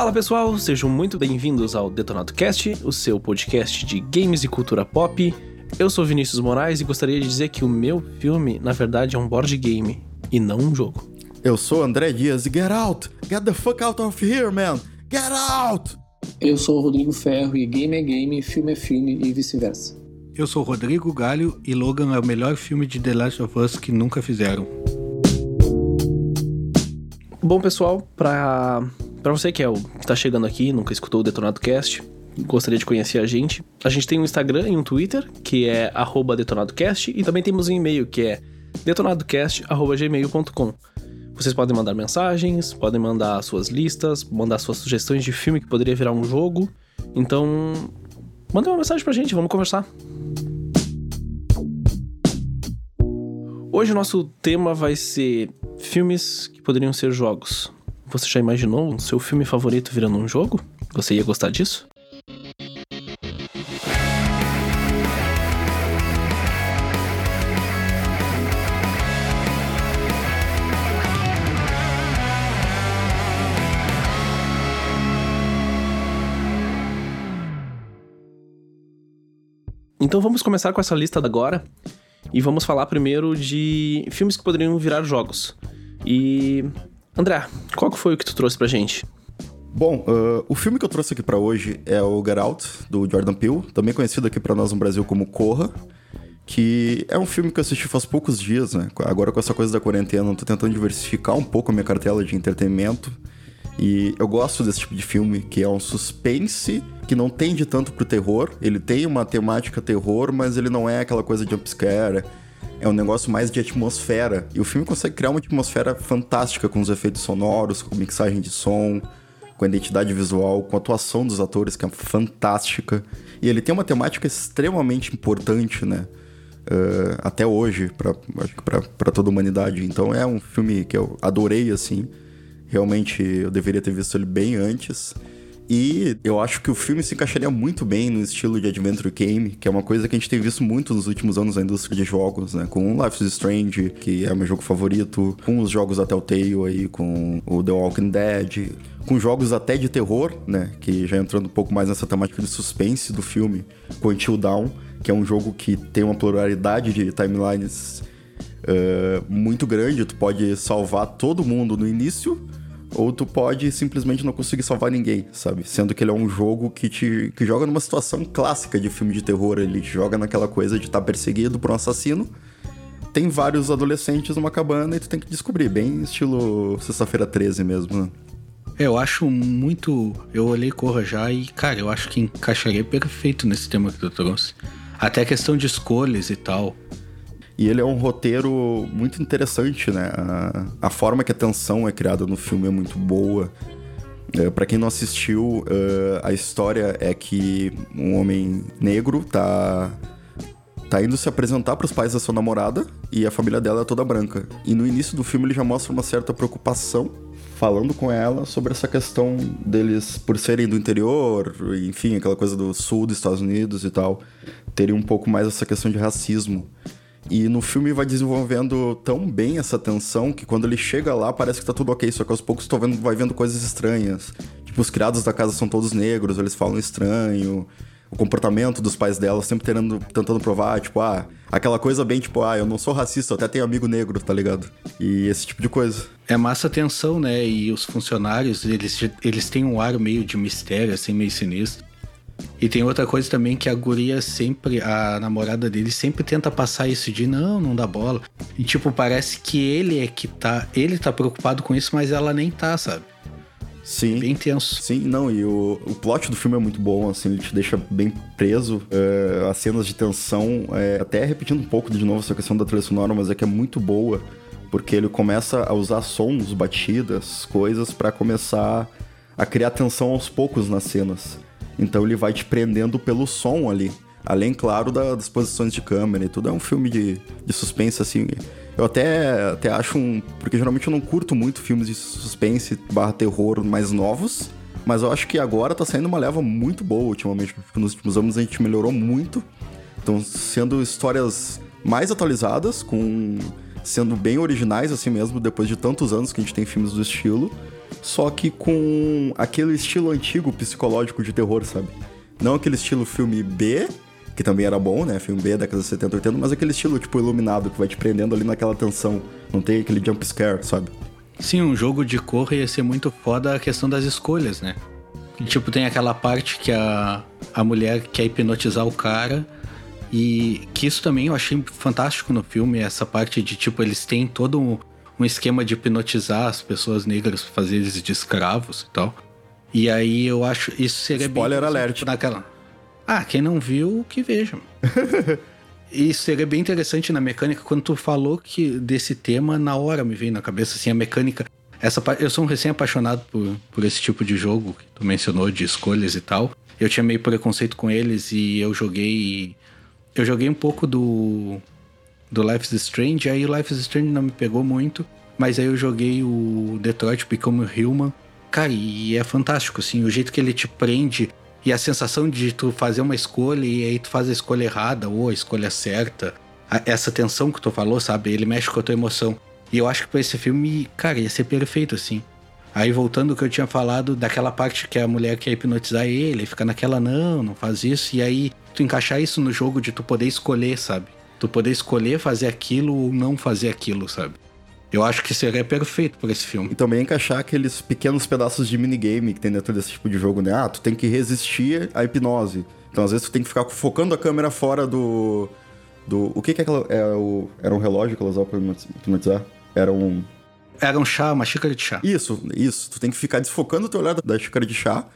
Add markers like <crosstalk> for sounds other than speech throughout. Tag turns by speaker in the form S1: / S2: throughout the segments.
S1: Fala pessoal, sejam muito bem-vindos ao Detonado Cast, o seu podcast de games e cultura pop. Eu sou Vinícius Moraes e gostaria de dizer que o meu filme, na verdade, é um board game e não um jogo.
S2: Eu sou André Dias e get out! Get the fuck out of here, man! Get out!
S3: Eu sou o Rodrigo Ferro e game é game, filme é filme e vice-versa.
S4: Eu sou Rodrigo Galho e Logan é o melhor filme de The Last of Us que nunca fizeram.
S1: Bom, pessoal, pra, pra você que é o, tá chegando aqui, nunca escutou o Detonado Cast, gostaria de conhecer a gente, a gente tem um Instagram e um Twitter, que é detonadocast, e também temos um e-mail, que é detonadocast.gmail.com. Vocês podem mandar mensagens, podem mandar suas listas, mandar suas sugestões de filme que poderia virar um jogo. Então, manda uma mensagem pra gente, vamos conversar. Hoje o nosso tema vai ser filmes que poderiam ser jogos. Você já imaginou o seu filme favorito virando um jogo? Você ia gostar disso? Então vamos começar com essa lista agora e vamos falar primeiro de filmes que poderiam virar jogos. E André, qual que foi o que tu trouxe pra gente?
S2: Bom, uh, o filme que eu trouxe aqui para hoje é o Get Out, do Jordan Peele, também conhecido aqui para nós no Brasil como Corra, que é um filme que eu assisti faz poucos dias, né? Agora com essa coisa da quarentena, eu tô tentando diversificar um pouco a minha cartela de entretenimento. E eu gosto desse tipo de filme, que é um suspense que não tende tanto pro terror. Ele tem uma temática terror, mas ele não é aquela coisa de jumpscare. É um negócio mais de atmosfera. E o filme consegue criar uma atmosfera fantástica com os efeitos sonoros, com mixagem de som, com a identidade visual, com a atuação dos atores, que é fantástica. E ele tem uma temática extremamente importante, né? Uh, até hoje, para toda a humanidade. Então é um filme que eu adorei, assim. Realmente eu deveria ter visto ele bem antes. E eu acho que o filme se encaixaria muito bem no estilo de adventure game, que é uma coisa que a gente tem visto muito nos últimos anos na indústria de jogos, né? Com Life is Strange, que é o meu jogo favorito, com os jogos da Telltale aí, com o The Walking Dead, com jogos até de terror, né? Que já entrando um pouco mais nessa temática de suspense do filme, com Until Dawn, que é um jogo que tem uma pluralidade de timelines uh, muito grande. Tu pode salvar todo mundo no início ou tu pode simplesmente não conseguir salvar ninguém, sabe? Sendo que ele é um jogo que te que joga numa situação clássica de filme de terror, ele te joga naquela coisa de estar tá perseguido por um assassino. Tem vários adolescentes numa cabana e tu tem que descobrir, bem estilo Sexta-feira 13 mesmo, né?
S4: É, eu acho muito. Eu olhei Corra já e, cara, eu acho que encaixaria perfeito nesse tema que tu trouxe. Até a questão de escolhas e tal.
S2: E ele é um roteiro muito interessante, né? A, a forma que a tensão é criada no filme é muito boa. É, para quem não assistiu, uh, a história é que um homem negro tá tá indo se apresentar para os pais da sua namorada e a família dela é toda branca. E no início do filme ele já mostra uma certa preocupação falando com ela sobre essa questão deles por serem do interior, enfim, aquela coisa do sul dos Estados Unidos e tal, terem um pouco mais essa questão de racismo. E no filme vai desenvolvendo tão bem essa tensão que quando ele chega lá parece que tá tudo ok, só que aos poucos tu vendo, vai vendo coisas estranhas. Tipo, os criados da casa são todos negros, eles falam estranho. O comportamento dos pais dela sempre tentando, tentando provar, tipo, ah, aquela coisa bem tipo, ah, eu não sou racista, eu até tenho amigo negro, tá ligado? E esse tipo de coisa.
S4: É massa tensão, né? E os funcionários, eles, eles têm um ar meio de mistério, assim, meio sinistro. E tem outra coisa também que a guria sempre, a namorada dele sempre tenta passar isso de não, não dá bola. E tipo, parece que ele é que tá, ele tá preocupado com isso, mas ela nem tá, sabe?
S2: Sim.
S4: Bem tenso.
S2: Sim, não, e o, o plot do filme é muito bom, assim, ele te deixa bem preso. É, as cenas de tensão, é, até repetindo um pouco de novo essa questão da trilha sonora, mas é que é muito boa, porque ele começa a usar sons, batidas, coisas, para começar a criar tensão aos poucos nas cenas. Então ele vai te prendendo pelo som ali. Além, claro, da, das posições de câmera e tudo. É um filme de, de suspense, assim. Eu até, até acho um. Porque geralmente eu não curto muito filmes de suspense barra terror mais novos. Mas eu acho que agora tá saindo uma leva muito boa ultimamente. Nos últimos anos a gente melhorou muito. Estão sendo histórias mais atualizadas, com sendo bem originais assim mesmo, depois de tantos anos que a gente tem filmes do estilo. Só que com aquele estilo antigo psicológico de terror, sabe? Não aquele estilo filme B, que também era bom, né? Filme B, década de 70, 80, mas aquele estilo, tipo, iluminado, que vai te prendendo ali naquela tensão. Não tem aquele jump scare, sabe?
S4: Sim, um jogo de cor ia ser muito foda a questão das escolhas, né? E, tipo, tem aquela parte que a, a mulher quer hipnotizar o cara. E que isso também eu achei fantástico no filme, essa parte de, tipo, eles têm todo um, um esquema de hipnotizar as pessoas negras, fazer eles de escravos e tal. E aí eu acho isso seria
S2: Spoiler
S4: bem
S2: alert.
S4: naquela. Ah, quem não viu, que veja. Isso <laughs> seria bem interessante na mecânica. Quando tu falou que desse tema, na hora me veio na cabeça assim a mecânica. Essa eu sou um recém-apaixonado por, por esse tipo de jogo que tu mencionou de escolhas e tal. Eu tinha meio preconceito com eles e eu joguei eu joguei um pouco do do Life is Strange, aí o Life is Strange não me pegou muito, mas aí eu joguei o Detroit Become Human. Cara, e é fantástico assim, o jeito que ele te prende e a sensação de tu fazer uma escolha e aí tu faz a escolha errada ou a escolha certa. A- Essa tensão que tu falou, sabe? Ele mexe com a tua emoção. E eu acho que pra esse filme, cara, ia ser perfeito, assim. Aí voltando ao que eu tinha falado, daquela parte que a mulher quer hipnotizar ele, fica naquela, não, não faz isso. E aí tu encaixar isso no jogo de tu poder escolher, sabe? Tu poder escolher fazer aquilo ou não fazer aquilo, sabe? Eu acho que seria perfeito pra esse filme.
S2: E também encaixar aqueles pequenos pedaços de minigame que tem dentro desse tipo de jogo, né? Ah, tu tem que resistir à hipnose. Então, às vezes, tu tem que ficar focando a câmera fora do. do o que, que é aquela. É o, era um relógio que ela usava pra hipnotizar? Era um.
S4: Era um chá, uma xícara de chá.
S2: Isso, isso. Tu tem que ficar desfocando o teu olhar da xícara de chá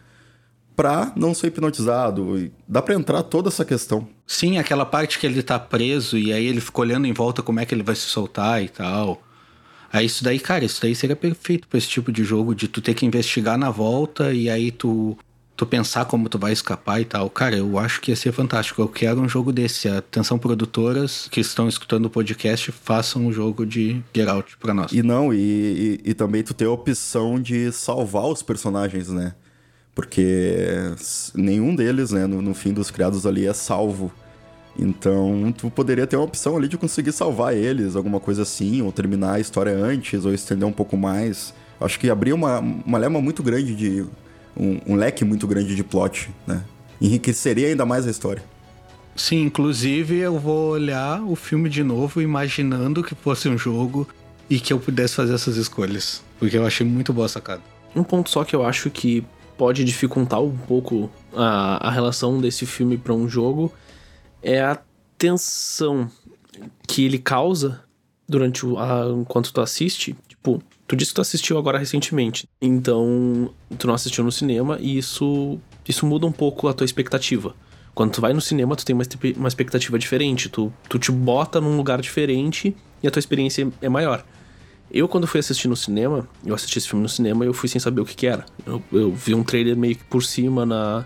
S2: pra não ser hipnotizado. E dá pra entrar toda essa questão.
S4: Sim, aquela parte que ele tá preso e aí ele fica olhando em volta como é que ele vai se soltar e tal. Aí isso daí, cara, isso daí seria perfeito pra esse tipo de jogo, de tu ter que investigar na volta e aí tu, tu pensar como tu vai escapar e tal. Cara, eu acho que ia ser fantástico. Eu quero um jogo desse. Atenção, produtoras que estão escutando o podcast, façam um jogo de Get Out pra nós.
S2: E não, e, e, e também tu ter a opção de salvar os personagens, né? Porque nenhum deles, né, no, no fim dos criados ali é salvo. Então, tu poderia ter uma opção ali de conseguir salvar eles, alguma coisa assim, ou terminar a história antes, ou estender um pouco mais. Acho que abria uma, uma lema muito grande de. Um, um leque muito grande de plot, né? Enriqueceria ainda mais a história.
S4: Sim, inclusive eu vou olhar o filme de novo imaginando que fosse um jogo e que eu pudesse fazer essas escolhas. Porque eu achei muito boa a sacada.
S1: Um ponto só que eu acho que pode dificultar um pouco a, a relação desse filme pra um jogo é a tensão que ele causa durante o a, enquanto tu assiste. Tipo, tu disse que tu assistiu agora recentemente, então tu não assistiu no cinema e isso isso muda um pouco a tua expectativa. Quando tu vai no cinema, tu tem uma, uma expectativa diferente, tu, tu te bota num lugar diferente e a tua experiência é maior. Eu, quando fui assistir no cinema, eu assisti esse filme no cinema e eu fui sem saber o que, que era. Eu, eu vi um trailer meio que por cima na,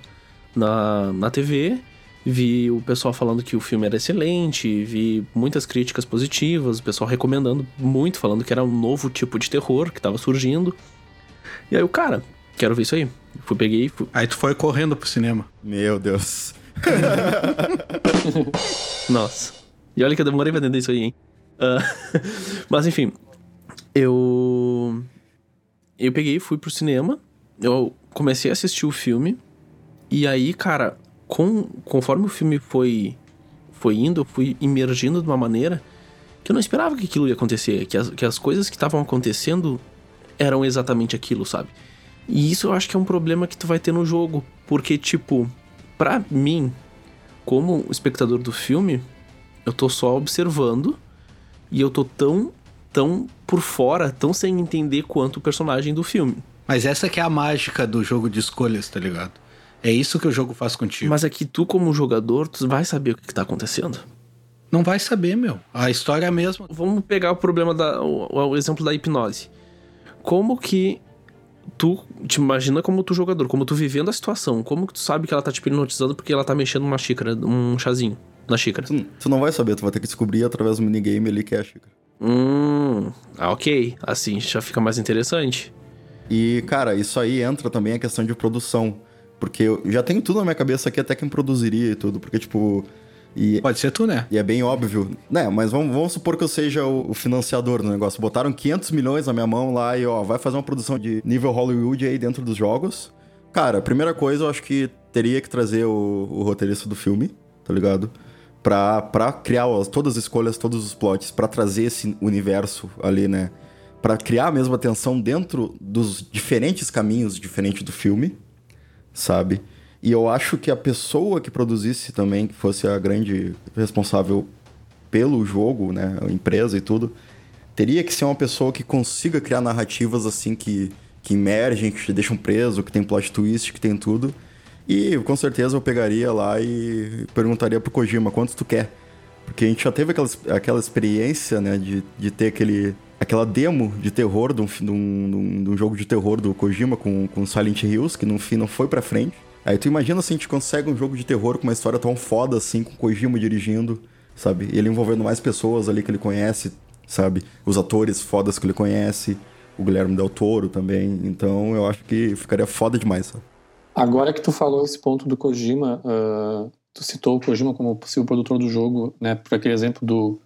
S1: na, na TV, vi o pessoal falando que o filme era excelente, vi muitas críticas positivas, o pessoal recomendando muito, falando que era um novo tipo de terror que tava surgindo. E aí eu, cara, quero ver isso aí. Fui, peguei, fui...
S4: Aí tu foi correndo pro cinema.
S2: Meu Deus. <laughs>
S1: Nossa. E olha que eu demorei pra entender isso aí, hein? Ah, <laughs> mas enfim, eu. Eu peguei fui pro cinema. Eu comecei a assistir o filme. E aí, cara, com, conforme o filme foi, foi indo, eu fui imergindo de uma maneira que eu não esperava que aquilo ia acontecer. Que as, que as coisas que estavam acontecendo eram exatamente aquilo, sabe? E isso eu acho que é um problema que tu vai ter no jogo. Porque, tipo, pra mim, como espectador do filme, eu tô só observando e eu tô tão, tão por fora, tão sem entender quanto o personagem do filme.
S4: Mas essa que é a mágica do jogo de escolhas, tá ligado? É isso que o jogo faz contigo.
S1: Mas é que tu, como jogador, tu vai saber o que, que tá acontecendo.
S4: Não vai saber, meu. A história é a mesma.
S1: Vamos pegar o problema da. O, o exemplo da hipnose. Como que tu te imagina como tu jogador, como tu vivendo a situação, como que tu sabe que ela tá te hipnotizando porque ela tá mexendo numa xícara, um chazinho na xícara.
S2: Tu, tu não vai saber, tu vai ter que descobrir através do minigame ali que é a xícara.
S1: Hum, ah, ok. Assim já fica mais interessante.
S2: E, cara, isso aí entra também a questão de produção. Porque eu já tenho tudo na minha cabeça aqui, até quem produziria e tudo. Porque, tipo, E,
S4: Pode ser tu, né?
S2: e é bem óbvio. Né, mas vamos, vamos supor que eu seja o, o financiador do negócio. Botaram 500 milhões na minha mão lá e, ó, vai fazer uma produção de nível Hollywood aí dentro dos jogos. Cara, a primeira coisa eu acho que teria que trazer o, o roteirista do filme, tá ligado? Pra criar as- todas as escolhas, todos os plots, pra trazer esse universo ali, né? Pra criar a mesma tensão dentro dos diferentes caminhos diferentes do filme, sabe? E eu acho que a pessoa que produzisse também, que fosse a grande responsável pelo jogo, né, a empresa e tudo, teria que ser uma pessoa que consiga criar narrativas assim que, que emergem, que te deixam preso, que tem plot twist, que tem tudo. E com certeza eu pegaria lá e perguntaria pro Kojima quantos tu quer. Porque a gente já teve aquela, aquela experiência, né, de, de ter aquele, aquela demo de terror de um, de um, de um- jogo de terror do Kojima com, com Silent Hills, que no fim não foi pra frente. Aí tu imagina se a gente consegue um jogo de terror com uma história tão foda assim, com Kojima dirigindo, sabe? Ele envolvendo mais pessoas ali que ele conhece, sabe? Os atores fodas que ele conhece, o Guilherme Del Toro também. Então eu acho que ficaria foda demais, sabe?
S3: Agora que tu falou esse ponto do Kojima, ah, tu citou o Kojima como possível produtor do jogo, né? Por aquele exemplo do,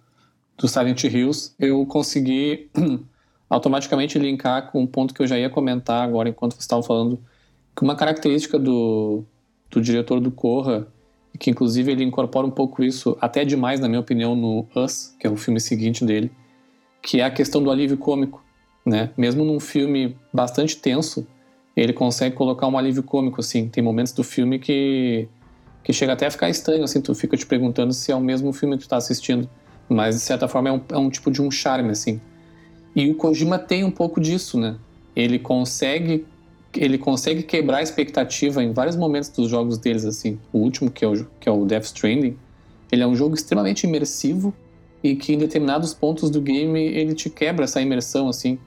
S3: do Silent Hills, eu consegui <clears throat> automaticamente linkar com um ponto que eu já ia comentar agora enquanto você estava falando, que uma característica do, do diretor do Corra, que inclusive ele incorpora um pouco isso, até demais na minha opinião, no Us, que é o filme seguinte dele, que é a questão do alívio cômico, né? Mesmo num filme bastante tenso, ele consegue colocar um alívio cômico, assim. Tem momentos do filme que, que chega até a ficar estranho, assim. Tu fica te perguntando se é o mesmo filme que tu tá assistindo. Mas, de certa forma, é um, é um tipo de um charme, assim. E o Kojima tem um pouco disso, né? Ele consegue ele consegue quebrar a expectativa em vários momentos dos jogos deles, assim. O último, que é o, que é o Death Stranding, ele é um jogo extremamente imersivo e que em determinados pontos do game ele te quebra essa imersão, assim.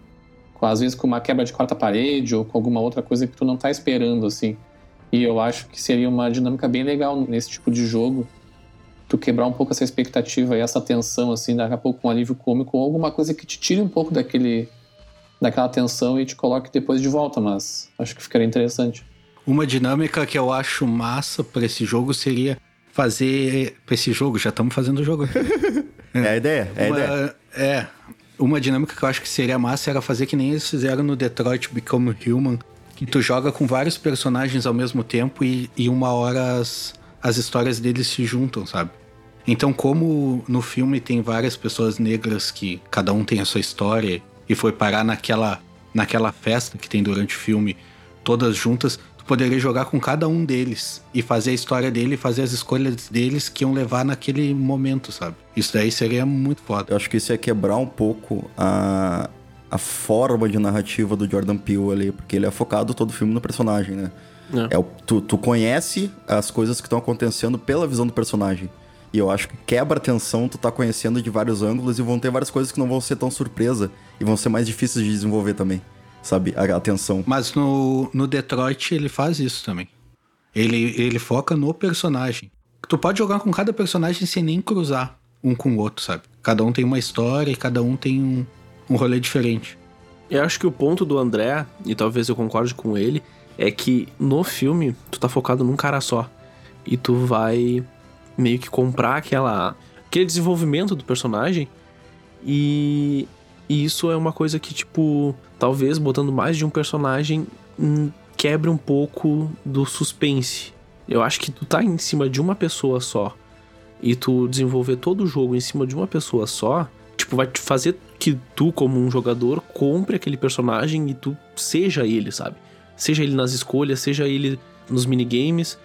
S3: Com, às vezes com uma quebra de quarta parede ou com alguma outra coisa que tu não tá esperando, assim. E eu acho que seria uma dinâmica bem legal nesse tipo de jogo. Tu quebrar um pouco essa expectativa e essa tensão, assim, daqui a pouco com um alívio cômico ou alguma coisa que te tire um pouco daquele daquela tensão e te coloque depois de volta, mas acho que ficaria interessante.
S4: Uma dinâmica que eu acho massa pra esse jogo seria fazer. Pra esse jogo, já estamos fazendo o jogo. <laughs>
S2: É a ideia, é a
S4: uma,
S2: ideia.
S4: é. Uma dinâmica que eu acho que seria massa era fazer que nem eles fizeram no Detroit Become Human, que tu joga com vários personagens ao mesmo tempo e, e uma hora as, as histórias deles se juntam, sabe? Então, como no filme tem várias pessoas negras que cada um tem a sua história e foi parar naquela, naquela festa que tem durante o filme, todas juntas, poderia jogar com cada um deles e fazer a história dele e fazer as escolhas deles que iam levar naquele momento, sabe? Isso daí seria muito foda.
S2: Eu acho que isso ia quebrar um pouco a, a forma de narrativa do Jordan Peele ali, porque ele é focado todo o filme no personagem, né?
S1: É.
S2: É o- tu, tu conhece as coisas que estão acontecendo pela visão do personagem. E eu acho que quebra a tensão, tu tá conhecendo de vários ângulos e vão ter várias coisas que não vão ser tão surpresa e vão ser mais difíceis de desenvolver também, sabe? A, a tensão.
S4: Mas no, no Detroit ele faz isso também. Ele, ele foca no personagem. Tu pode jogar com cada personagem sem nem cruzar um com o outro, sabe? Cada um tem uma história e cada um tem um, um rolê diferente.
S1: Eu acho que o ponto do André, e talvez eu concorde com ele, é que no filme tu tá focado num cara só. E tu vai meio que comprar aquela aquele desenvolvimento do personagem e, e isso é uma coisa que tipo, talvez botando mais de um personagem hum, quebre um pouco do suspense. Eu acho que tu tá em cima de uma pessoa só e tu desenvolver todo o jogo em cima de uma pessoa só, tipo, vai te fazer que tu, como um jogador, compre aquele personagem e tu seja ele, sabe? Seja ele nas escolhas, seja ele nos minigames.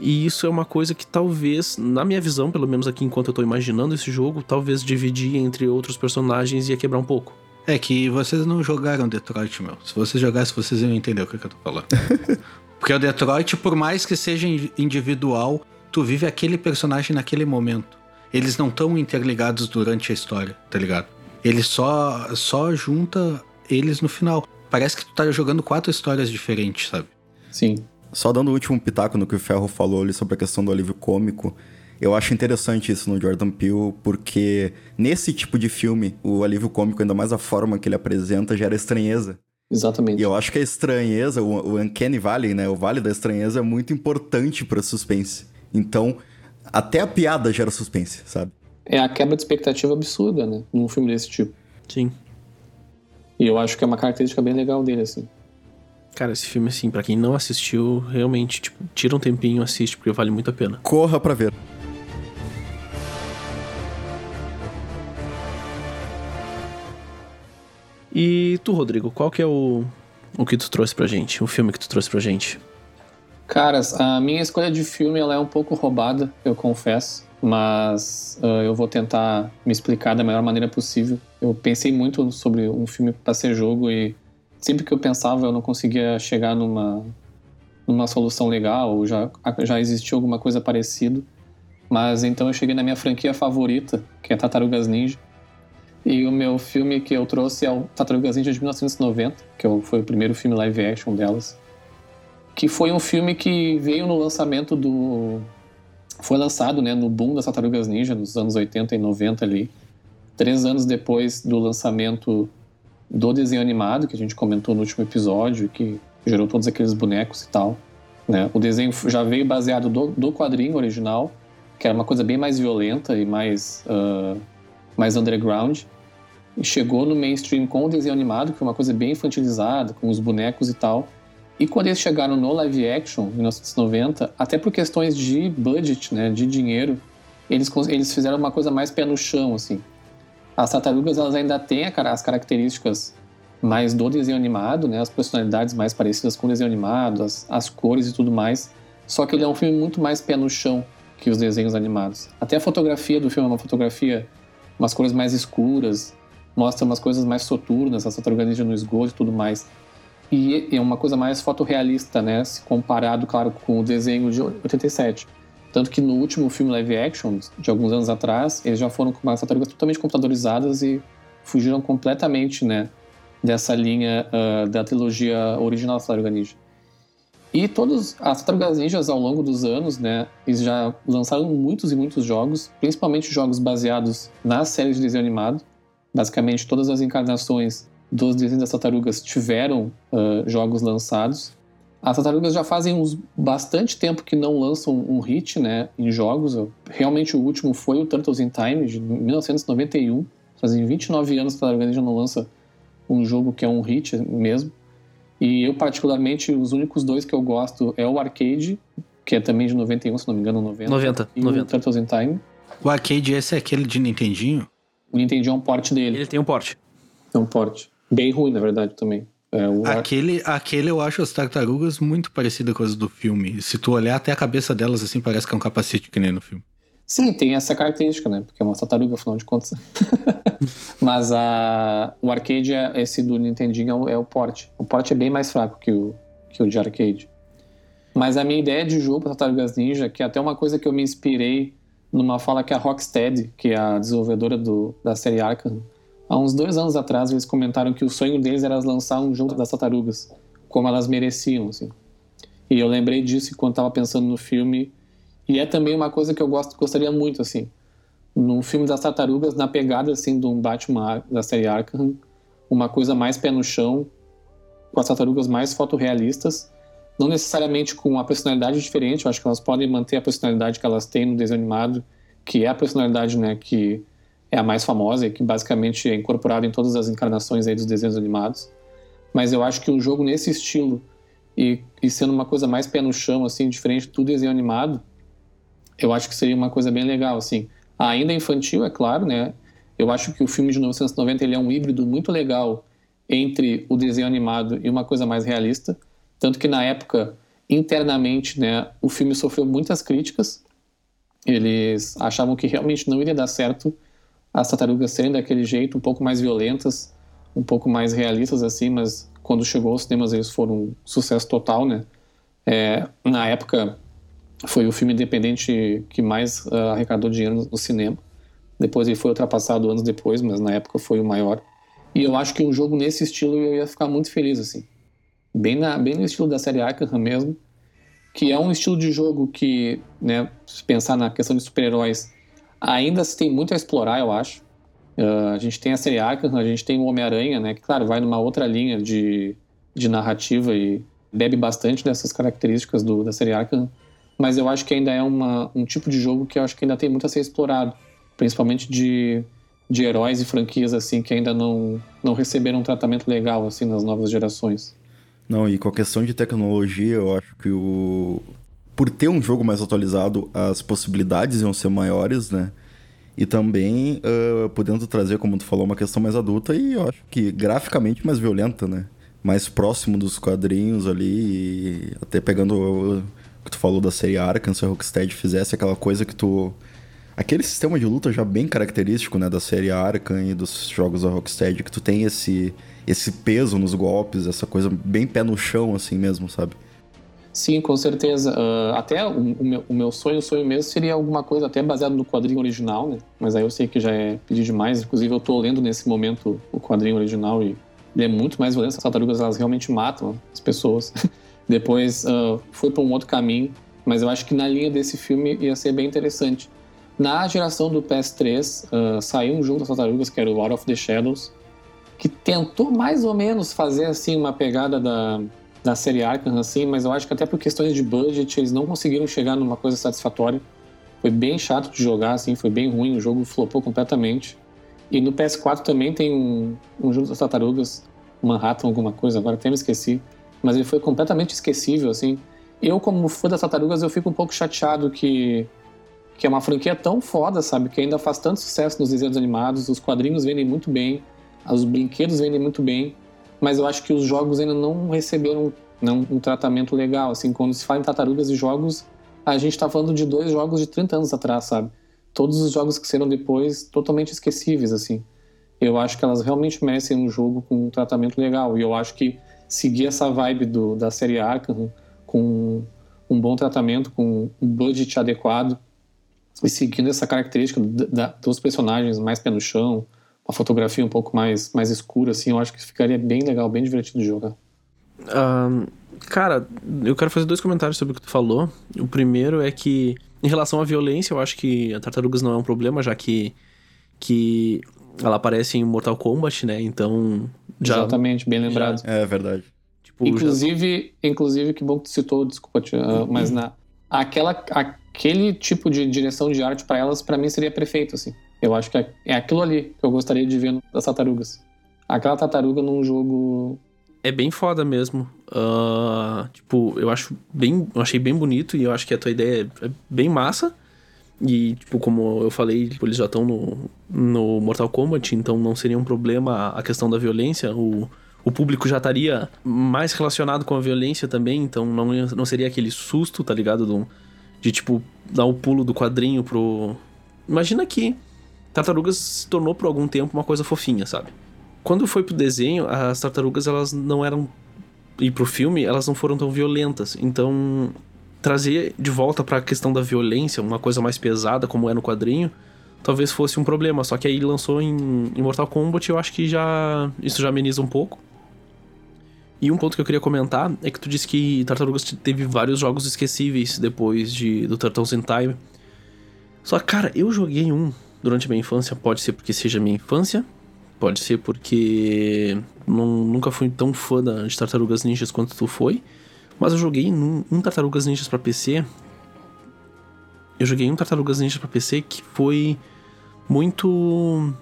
S1: E isso é uma coisa que talvez, na minha visão, pelo menos aqui enquanto eu tô imaginando esse jogo, talvez dividir entre outros personagens ia quebrar um pouco.
S4: É que vocês não jogaram Detroit, meu. Se vocês jogassem, vocês iam entender o que, que eu tô falando. <laughs> Porque o Detroit, por mais que seja in- individual, tu vive aquele personagem naquele momento. Eles não estão interligados durante a história, tá ligado? Ele só, só junta eles no final. Parece que tu tá jogando quatro histórias diferentes, sabe?
S3: Sim.
S2: Só dando o último pitaco no que o Ferro falou ali sobre a questão do alívio cômico, eu acho interessante isso no Jordan Peele, porque nesse tipo de filme, o alívio cômico, ainda mais a forma que ele apresenta, gera estranheza.
S3: Exatamente.
S2: E eu acho que a estranheza, o, o Uncanny Valley, né? O Vale da Estranheza é muito importante para suspense. Então, Até a piada gera suspense, sabe?
S3: É a quebra de expectativa absurda, né? Num filme desse tipo.
S1: Sim.
S3: E eu acho que é uma característica bem legal dele, assim.
S1: Cara, esse filme, assim, pra quem não assistiu, realmente, tipo, tira um tempinho, assiste, porque vale muito a pena.
S2: Corra pra ver.
S1: E tu, Rodrigo, qual que é o, o que tu trouxe pra gente? O filme que tu trouxe pra gente?
S3: Caras, a minha escolha de filme ela é um pouco roubada, eu confesso, mas uh, eu vou tentar me explicar da melhor maneira possível. Eu pensei muito sobre um filme para ser jogo e sempre que eu pensava eu não conseguia chegar numa, numa solução legal, ou já, já existia alguma coisa parecida. Mas então eu cheguei na minha franquia favorita, que é Tartarugas Ninja. E o meu filme que eu trouxe é o Tartarugas Ninja de 1990, que foi o primeiro filme live action delas. Que foi um filme que veio no lançamento do. Foi lançado né, no boom das Tartarugas Ninja, nos anos 80 e 90 ali. Três anos depois do lançamento do desenho animado, que a gente comentou no último episódio, que gerou todos aqueles bonecos e tal. Né? O desenho já veio baseado do, do quadrinho original, que era uma coisa bem mais violenta e mais. Uh, mais underground. E chegou no mainstream com o desenho animado, que é uma coisa bem infantilizada, com os bonecos e tal. E quando eles chegaram no live action, em 1990, até por questões de budget, né, de dinheiro, eles, eles fizeram uma coisa mais pé no chão, assim. As tartarugas, elas ainda têm as características mais do desenho animado, né, as personalidades mais parecidas com o desenho animado, as, as cores e tudo mais. Só que ele é um filme muito mais pé no chão que os desenhos animados. Até a fotografia do filme é uma fotografia umas cores mais escuras, mostra umas coisas mais soturnas, essa tartaruga no esgoto e tudo mais. E é uma coisa mais fotorrealista, né? Se comparado, claro, com o desenho de 87. Tanto que no último filme live action, de alguns anos atrás, eles já foram com umas tartarugas totalmente computadorizadas e fugiram completamente, né? Dessa linha uh, da trilogia original da Tartaruga Ninja. E todos as Tartarugas Ninjas ao longo dos anos, né, eles já lançaram muitos e muitos jogos, principalmente jogos baseados nas séries de desenho animado. Basicamente, todas as encarnações dos desenhos das tartarugas tiveram uh, jogos lançados. As tartarugas já fazem uns bastante tempo que não lançam um hit, né, em jogos. Realmente o último foi o Turtles in Time de 1991. Fazem 29 anos que a Tartaruga Ninja não lança um jogo que é um hit mesmo. E eu, particularmente, os únicos dois que eu gosto é o Arcade, que é também de 91, se não me engano, 90.
S1: 90,
S3: e
S1: 90.
S3: o Turtles in Time.
S4: O arcade esse é aquele de Nintendinho?
S3: O Nintendo é um porte dele.
S1: Ele tem um porte.
S3: É um porte. Bem ruim, na verdade, também. É, o Ar-
S4: Aquele, aquele eu acho as tartarugas muito parecidas com as do filme. Se tu olhar até a cabeça delas assim, parece que é um capacete que nem no filme.
S3: Sim, tem essa característica, né? Porque é uma tartaruga, afinal de contas. <laughs> Mas a, o arcade, é, esse do Nintendinho, é o, é o porte. O porte é bem mais fraco que o, que o de arcade. Mas a minha ideia de jogo para Tartarugas Ninja, que é até uma coisa que eu me inspirei numa fala que a Rocksteady, que é a desenvolvedora do, da série Arkham, há uns dois anos atrás eles comentaram que o sonho deles era lançar um jogo das tartarugas, como elas mereciam, assim. E eu lembrei disso enquanto estava pensando no filme, e é também uma coisa que eu gosto, gostaria muito, assim, num filme das tartarugas, na pegada, assim, de um Batman da série Arkham, uma coisa mais pé no chão, com as tartarugas mais fotorrealistas, não necessariamente com uma personalidade diferente, eu acho que elas podem manter a personalidade que elas têm no desenho animado, que é a personalidade, né, que é a mais famosa e que basicamente é incorporada em todas as encarnações aí dos desenhos animados. Mas eu acho que um jogo nesse estilo e, e sendo uma coisa mais pé no chão, assim, diferente do desenho animado, eu acho que seria uma coisa bem legal, assim. Ainda infantil, é claro, né? Eu acho que o filme de 1990 ele é um híbrido muito legal entre o desenho animado e uma coisa mais realista. Tanto que na época, internamente, né, o filme sofreu muitas críticas. Eles achavam que realmente não iria dar certo as tartarugas serem daquele jeito, um pouco mais violentas, um pouco mais realistas assim, mas quando chegou aos cinemas eles foram um sucesso total, né? É, na época foi o filme independente que mais uh, arrecadou dinheiro no, cinema. Depois ele foi ultrapassado anos depois, mas na época foi o maior. E eu acho que um jogo nesse estilo eu ia ficar muito feliz assim bem, na, bem no estilo da série Arkham mesmo, que é um estilo de jogo que, né, se pensar na questão de super-heróis, ainda se tem muito a explorar, eu acho. Uh, a gente tem a série Arkham, a gente tem o Homem-Aranha, né, que, claro, vai numa outra linha de, de narrativa e bebe bastante dessas características do, da série Arkham, mas eu acho que ainda é uma, um tipo de jogo que eu acho que ainda tem muito a ser explorado, principalmente de, de heróis e franquias assim que ainda não, não receberam um tratamento legal assim nas novas gerações.
S2: Não, e com a questão de tecnologia, eu acho que o por ter um jogo mais atualizado, as possibilidades iam ser maiores, né? E também uh, podendo trazer, como tu falou, uma questão mais adulta e eu acho que graficamente mais violenta, né? Mais próximo dos quadrinhos ali, até pegando que tu falou da série Arkham, se a Rocksteady fizesse aquela coisa que tu... Aquele sistema de luta já bem característico, né, da série Arkham e dos jogos da Rocksteady, que tu tem esse, esse peso nos golpes, essa coisa bem pé no chão, assim mesmo, sabe?
S3: Sim, com certeza. Uh, até o, o, meu, o, meu, sonho, o sonho mesmo seria alguma coisa até baseado no quadrinho original, né? Mas aí eu sei que já é pedir demais. Inclusive, eu tô lendo nesse momento o quadrinho original e ele é muito mais violento. As tartarugas, elas realmente matam as pessoas. <laughs> Depois uh, foi para um outro caminho, mas eu acho que na linha desse filme ia ser bem interessante. Na geração do PS3, uh, saiu um jogo das tartarugas que era o Out of the Shadows, que tentou mais ou menos fazer assim uma pegada da da série Arkham, assim, mas eu acho que até por questões de budget eles não conseguiram chegar numa coisa satisfatória. Foi bem chato de jogar, assim, foi bem ruim, o jogo flopou completamente. E no PS4 também tem um, um jogo das tartarugas, Manhattan, alguma coisa, agora até me esqueci, mas ele foi completamente esquecível, assim. Eu, como fã das tartarugas, eu fico um pouco chateado que, que é uma franquia tão foda, sabe, que ainda faz tanto sucesso nos desenhos animados, os quadrinhos vendem muito bem, os brinquedos vendem muito bem, mas eu acho que os jogos ainda não receberam não, um tratamento legal. Assim, quando se fala em tartarugas e jogos, a gente está falando de dois jogos de 30 anos atrás, sabe? Todos os jogos que serão depois, totalmente esquecíveis, assim. Eu acho que elas realmente merecem um jogo com um tratamento legal. E eu acho que seguir essa vibe do, da série Arkham com um bom tratamento, com um budget adequado e seguindo essa característica da, dos personagens mais pé no chão, uma fotografia um pouco mais, mais escura, assim, eu acho que ficaria bem legal, bem divertido de jogar.
S1: Um, cara, eu quero fazer dois comentários sobre o que tu falou. O primeiro é que, em relação à violência, eu acho que a Tartarugas não é um problema, já que, que ela aparece em Mortal Kombat, né? Então.
S3: Já, Exatamente, bem lembrado.
S2: Já, é verdade.
S3: Tipo, inclusive, já... inclusive, que bom que tu citou, desculpa, tia, uh, mas na, aquela, aquele tipo de direção de arte para elas, para mim, seria perfeito, assim. Eu acho que é, é aquilo ali que eu gostaria de ver das tartarugas. Aquela tartaruga num jogo.
S1: É bem foda mesmo. Uh, tipo, eu acho bem. Eu achei bem bonito e eu acho que a tua ideia é bem massa. E, tipo, como eu falei, tipo, eles já estão no, no Mortal Kombat, então não seria um problema a questão da violência. O, o público já estaria mais relacionado com a violência também, então não, não seria aquele susto, tá ligado? Do, de, tipo, dar o pulo do quadrinho pro. Imagina que Tartarugas se tornou por algum tempo uma coisa fofinha, sabe? Quando foi pro desenho, as tartarugas elas não eram e pro filme, elas não foram tão violentas. Então, trazer de volta para a questão da violência, uma coisa mais pesada como é no quadrinho, talvez fosse um problema. Só que aí lançou em, em Mortal Kombat, eu acho que já isso já ameniza um pouco. E um ponto que eu queria comentar é que tu disse que Tartarugas teve vários jogos esquecíveis depois de do Turtles in Time. Só cara, eu joguei um durante minha infância. Pode ser porque seja minha infância, pode ser porque não, nunca fui tão fã de Tartarugas Ninjas quanto tu foi. Mas eu joguei um, um Tartarugas Ninjas para PC. Eu joguei um Tartarugas Ninjas para PC que foi muito.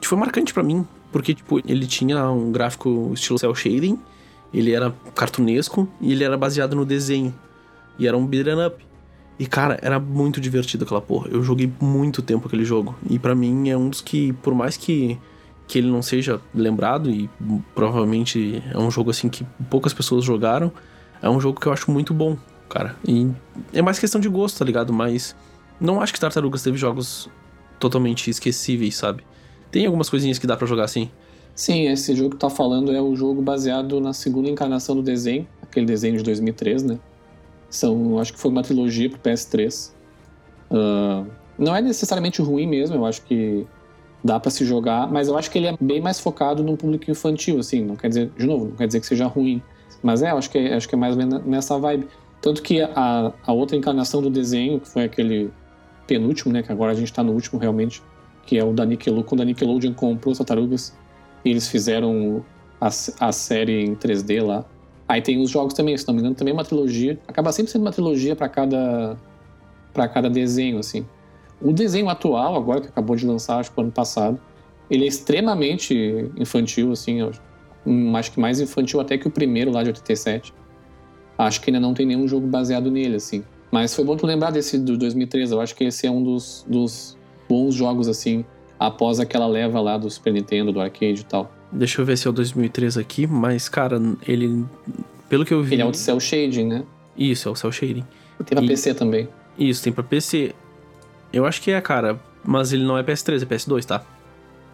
S1: que foi marcante para mim. Porque, tipo, ele tinha um gráfico estilo cel shading, ele era cartunesco e ele era baseado no desenho. E era um beat'em up. E, cara, era muito divertido aquela porra. Eu joguei muito tempo aquele jogo. E para mim é um dos que, por mais que, que ele não seja lembrado, e provavelmente é um jogo assim que poucas pessoas jogaram, é um jogo que eu acho muito bom, cara. E é mais questão de gosto, tá ligado? Mas não acho que Tartarugas teve jogos totalmente esquecíveis, sabe? Tem algumas coisinhas que dá para jogar assim.
S3: Sim, esse jogo que tá falando é o jogo baseado na segunda encarnação do desenho, aquele desenho de 2003, né? São, acho que foi uma trilogia pro PS3. Uh, ah, não é necessariamente ruim mesmo, eu acho que dá para se jogar, mas eu acho que ele é bem mais focado no público infantil, assim, não quer dizer, de novo, não quer dizer que seja ruim, mas é, acho que é, acho que é mais nessa vibe. Tanto que a, a outra encarnação do desenho, que foi aquele penúltimo, né, que agora a gente tá no último realmente, que é o da Nickelodeon, quando a Nickelodeon comprou as tartarugas, eles fizeram a, a série em 3D lá, Aí tem os jogos também, se não me engano, também é uma trilogia. Acaba sempre sendo uma trilogia para cada para cada desenho, assim. O desenho atual, agora que acabou de lançar, acho que ano passado, ele é extremamente infantil, assim, acho que mais infantil até que o primeiro lá de 87. Acho que ainda não tem nenhum jogo baseado nele, assim. Mas foi bom tu lembrar desse do 2013, eu acho que esse é um dos, dos bons jogos, assim, após aquela leva lá do Super Nintendo, do arcade e tal.
S1: Deixa eu ver se é o 2003 aqui, mas, cara, ele. Pelo que eu vi.
S3: Ele é o de Cell Shading, né?
S1: Isso, é o Cell Shading.
S3: Tem pra
S1: E-
S3: PC também.
S1: Isso, tem pra PC. Eu acho que é, cara, mas ele não é PS3, é PS2, tá?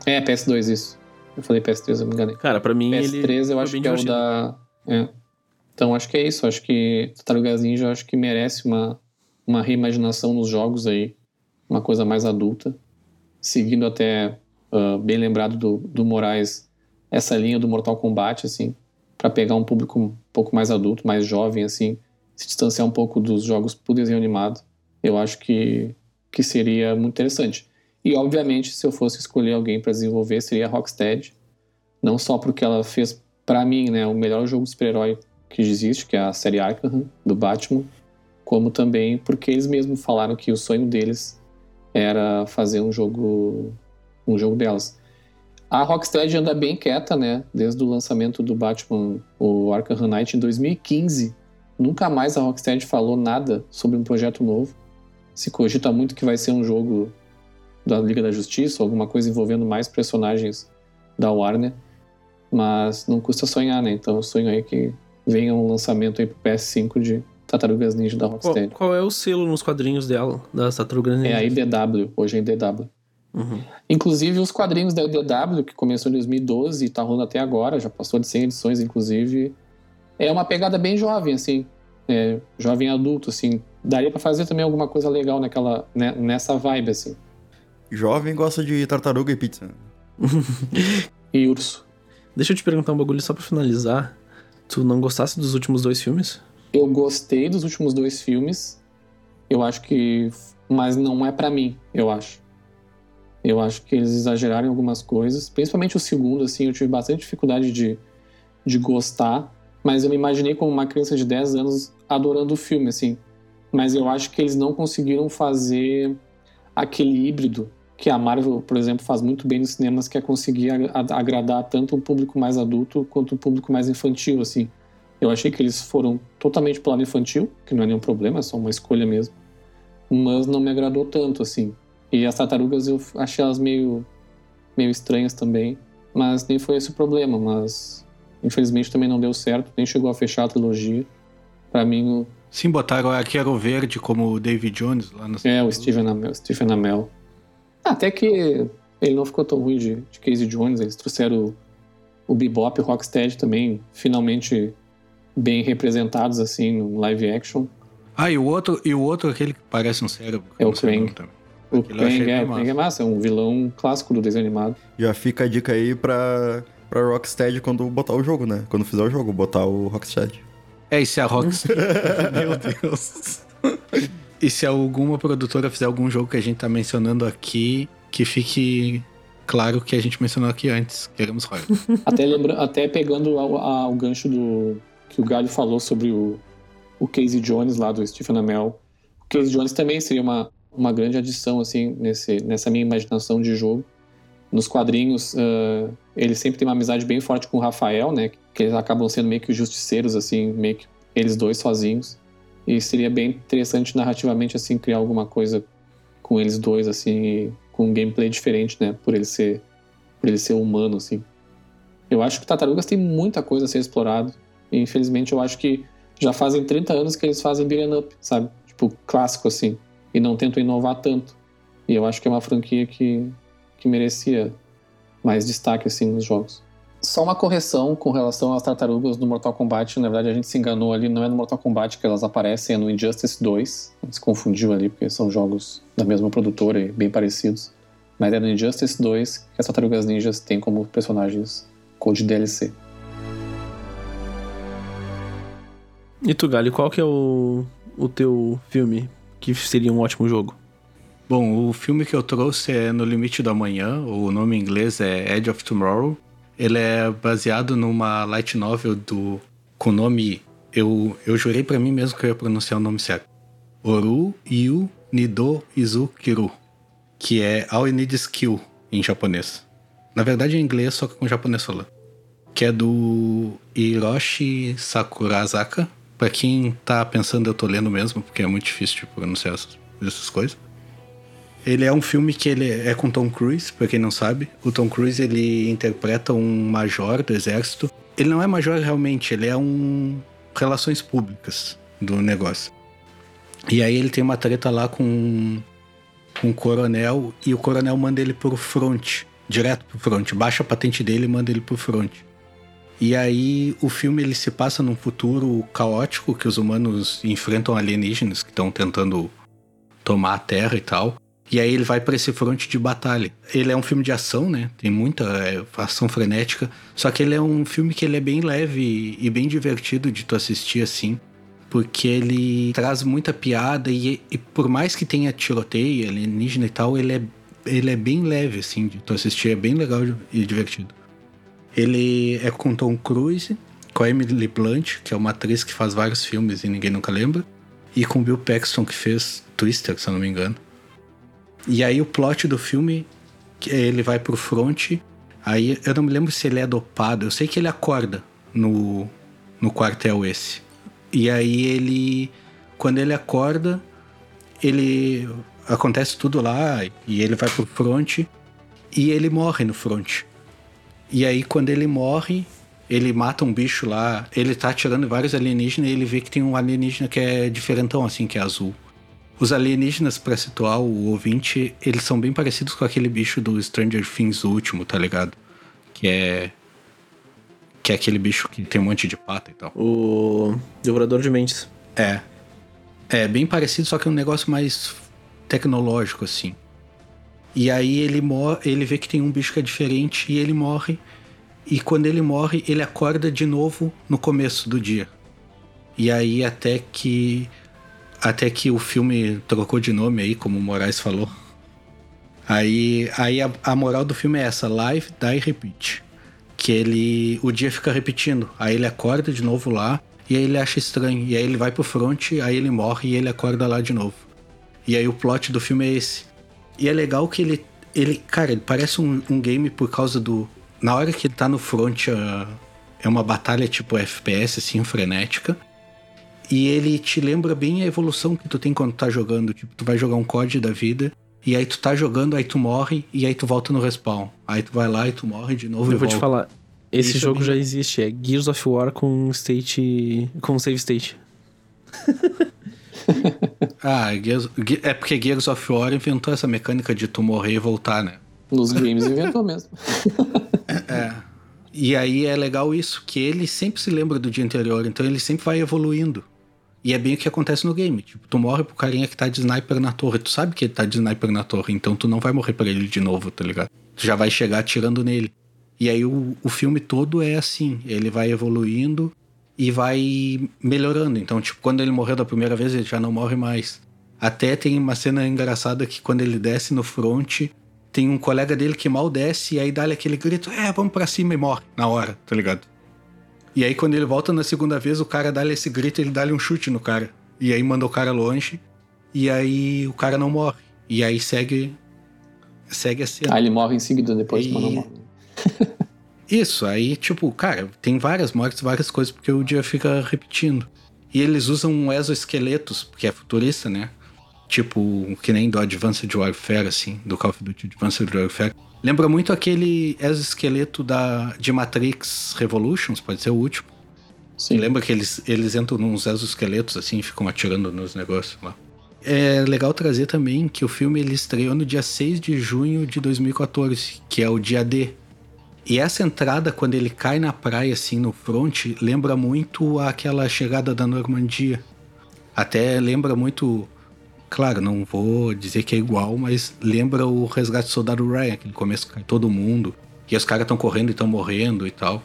S3: É, PS2, isso. Eu falei PS3, eu me enganei.
S1: Cara, pra mim ele.
S3: PS3 eu
S1: foi
S3: acho que é o
S1: divertido.
S3: da. É. Então acho que é isso. Acho que Tartarugas Ninja eu acho que merece uma, uma reimaginação nos jogos aí. Uma coisa mais adulta. Seguindo até, ah, bem lembrado do, do Moraes, essa linha do Mortal Kombat, assim. para pegar um público um pouco mais adulto, mais jovem, assim. Se distanciar um pouco dos jogos por desenho animado. Eu acho que, que seria muito interessante. E, obviamente, se eu fosse escolher alguém para desenvolver, seria a Rocksteady. Não só porque ela fez, para mim, né, o melhor jogo de super-herói que existe, que é a série Arkham, do Batman, como também porque eles mesmos falaram que o sonho deles era fazer um jogo um jogo delas. A Rocksteady anda bem quieta, né, desde o lançamento do Batman, o Arkham Knight em 2015. Nunca mais a Rocksteady falou nada sobre um projeto novo. Se cogita muito que vai ser um jogo da Liga da Justiça, alguma coisa envolvendo mais personagens da Warner, mas não custa sonhar, né? Então eu sonho aí que venha um lançamento aí pro PS5 de Tartarugas Ninja da
S1: Qual,
S3: Rocksteady.
S1: qual é o selo nos quadrinhos dela, das Tartarugas
S3: É a
S1: Ninja?
S3: IDW, hoje é IDW.
S1: Uhum.
S3: Inclusive os quadrinhos da IDW, que começou em 2012 e tá rolando até agora, já passou de 100 edições, inclusive, é uma pegada bem jovem, assim, é, jovem adulto, assim. Daria pra fazer também alguma coisa legal naquela, né, nessa vibe, assim.
S2: Jovem gosta de tartaruga e pizza. <laughs>
S3: E urso.
S1: Deixa eu te perguntar um bagulho só pra finalizar. Tu não gostasse dos últimos dois filmes?
S3: Eu gostei dos últimos dois filmes. Eu acho que. Mas não é pra mim, eu acho. Eu acho que eles exageraram em algumas coisas. Principalmente o segundo, assim, eu tive bastante dificuldade de, de gostar. Mas eu me imaginei como uma criança de 10 anos adorando o filme, assim. Mas eu acho que eles não conseguiram fazer aquele híbrido que a Marvel, por exemplo, faz muito bem nos cinemas, que é conseguir ag- agradar tanto o público mais adulto quanto o público mais infantil, assim. Eu achei que eles foram totalmente pro lado infantil, que não é nenhum problema, é só uma escolha mesmo. Mas não me agradou tanto, assim. E as tartarugas eu achei elas meio, meio estranhas também. Mas nem foi esse o problema, mas infelizmente também não deu certo, nem chegou a fechar a trilogia. Pra mim, o-
S4: Sim, botaram o Arqueiro Verde como o David Jones lá no
S3: é o Amell. Stephen Amell. Até que ele não ficou tão ruim de, de Casey Jones, eles trouxeram o, o Bebop e o Rocksteady também, finalmente bem representados assim no live action.
S4: Ah, e o outro, e o outro aquele que parece um cérebro.
S3: É o Krang. O Krang é, Krang é massa, é um vilão clássico do desenho animado.
S2: Já fica a dica aí pra, pra Rocksteady quando botar o jogo, né? Quando fizer o jogo, botar o Rocksteady.
S4: É, e se a Rocksteady... <laughs> Meu Deus. E se alguma produtora fizer algum jogo que a gente tá mencionando aqui, que fique claro que a gente mencionou aqui antes. Queremos royalties. <laughs>
S3: Até, lembra, até pegando ao, ao gancho do que o Galho falou sobre o, o Casey Jones lá do Stephen Amell. O Casey Jones também seria uma, uma grande adição assim nesse, nessa minha imaginação de jogo. Nos quadrinhos, ah, ele sempre tem uma amizade bem forte com o Rafael, né? Que eles acabam sendo meio que os justiceiros, assim, meio que eles dois sozinhos. E seria bem interessante narrativamente, assim, criar alguma coisa com eles dois, assim, com um gameplay diferente, né? Por ele ser, por ele ser humano, assim. Eu acho que Tartarugas tem muita coisa a ser explorado. E infelizmente eu acho que já fazem 30 anos que eles fazem beat'em up, sabe? Tipo, clássico assim. E não tentam inovar tanto. E eu acho que é uma franquia que, que merecia mais destaque assim nos jogos. Só uma correção com relação às tartarugas do Mortal Kombat. Na verdade, a gente se enganou ali. Não é no Mortal Kombat que elas aparecem, é no Injustice 2. A gente se confundiu ali, porque são jogos da mesma produtora e bem parecidos. Mas é no Injustice 2 que as tartarugas ninjas têm como personagens code DLC.
S1: E tu, Galho, qual que é o, o teu filme que seria um ótimo jogo?
S4: Bom, o filme que eu trouxe é No Limite do Amanhã, o nome em inglês é Edge of Tomorrow. Ele é baseado numa light novel do nome. Eu, eu jurei para mim mesmo que eu ia pronunciar o nome certo. Oru Yu Nido Izu Kiru. Que é All You Need Skill em japonês. Na verdade em inglês, só que com japonês falando. Que é do Hiroshi Sakurazaka. Pra quem tá pensando, eu tô lendo mesmo, porque é muito difícil de pronunciar essas, essas coisas. Ele é um filme que ele é com Tom Cruise, pra quem não sabe. O Tom Cruise ele interpreta um major do exército. Ele não é major realmente, ele é um relações públicas do negócio. E aí ele tem uma treta lá com, com um coronel e o coronel manda ele pro front, direto pro front, baixa a patente dele e manda ele pro front. E aí o filme ele se passa num futuro caótico que os humanos enfrentam alienígenas que estão tentando tomar a Terra e tal. E aí ele vai para esse fronte de batalha. Ele é um filme de ação, né? Tem muita é, ação frenética. Só que ele é um filme que ele é bem leve e bem divertido de tu assistir assim. Porque ele traz muita piada e, e por mais que tenha tiroteio, alienígena e tal, ele é, ele é bem leve, assim, de tu assistir. É bem legal e divertido. Ele é com Tom Cruise, com a Emily Blunt, que é uma atriz que faz vários filmes e ninguém nunca lembra. E com Bill Paxton, que fez Twister, se eu não me engano. E aí o plot do filme, ele vai pro front. Aí eu não me lembro se ele é dopado. Eu sei que ele acorda no, no quartel esse. E aí ele. Quando ele acorda, ele. Acontece tudo lá e ele vai pro front e ele morre no front. E aí quando ele morre, ele mata um bicho lá, ele tá atirando vários alienígenas e ele vê que tem um alienígena que é diferentão, assim, que é azul. Os alienígenas, pra situar o ouvinte, eles são bem parecidos com aquele bicho do Stranger Things último, tá ligado? Que é. Que é aquele bicho que tem um monte de pata e tal.
S1: O Devorador de Mentes.
S4: É. É bem parecido, só que é um negócio mais tecnológico, assim. E aí ele morre, ele vê que tem um bicho que é diferente e ele morre. E quando ele morre, ele acorda de novo no começo do dia. E aí até que até que o filme trocou de nome aí, como o Moraes falou. Aí, aí a, a moral do filme é essa: Live, Die, Repeat. Que ele. O dia fica repetindo. Aí ele acorda de novo lá. E aí ele acha estranho. E aí ele vai pro front, aí ele morre e ele acorda lá de novo. E aí o plot do filme é esse. E é legal que ele. ele cara, ele parece um, um game por causa do. Na hora que ele tá no front, uh, é uma batalha tipo FPS, assim, frenética. E ele te lembra bem a evolução que tu tem quando tá jogando. Tipo, tu vai jogar um COD da vida, e aí tu tá jogando, aí tu morre, e aí tu volta no respawn. Aí tu vai lá e tu morre de novo.
S1: Eu vou
S4: volta.
S1: te falar. Esse
S4: Isso é
S1: jogo
S4: bem-
S1: já existe, é Gears of War com state. com save state. <laughs>
S4: Ah, Gears- Ge- é porque Gears of War inventou essa mecânica de tu morrer e voltar, né?
S3: Nos games inventou mesmo. <laughs>
S4: E aí é legal isso, que ele sempre se lembra do dia anterior, então ele sempre vai evoluindo. E é bem o que acontece no game. Tipo, tu morre pro carinha que tá de sniper na torre. Tu sabe que ele tá de sniper na torre, então tu não vai morrer pra ele de novo, tá ligado? Tu já vai chegar atirando nele. E aí o, o filme todo é assim, ele vai evoluindo e vai melhorando. Então, tipo, quando ele morreu da primeira vez, ele já não morre mais. Até tem uma cena engraçada que quando ele desce no front, tem um colega dele que mal desce e aí dá-lhe aquele grito, é, vamos pra cima e morre na hora, tá ligado? E aí quando ele volta na segunda vez, o cara dá-lhe esse grito, ele dá-lhe um chute no cara. E aí manda o cara longe, e aí o cara não morre. E aí segue segue a cena.
S3: Aí ele morre em seguida depois,
S4: E-
S3: mas não morre. <laughs>
S4: Isso, aí, tipo, cara, tem várias mortes, várias coisas, porque o dia fica repetindo. E eles usam exoesqueletos, porque é futurista, né? Tipo, que nem do Advanced Warfare, assim, do Call of Duty Advanced Warfare. Lembra muito aquele exoesqueleto da, de Matrix Revolutions, pode ser o último.
S3: Sim.
S4: Lembra que eles, eles entram nos exoesqueletos, assim, e ficam atirando nos negócios lá. É legal trazer também que o filme ele estreou no dia 6 de junho de 2014, que é o dia D. E essa entrada, quando ele cai na praia, assim, no front, lembra muito aquela chegada da Normandia. Até lembra muito. Claro, não vou dizer que é igual, mas lembra o Resgate do Soldado Ryan, aquele começo que todo mundo. E os caras estão correndo e estão morrendo e tal.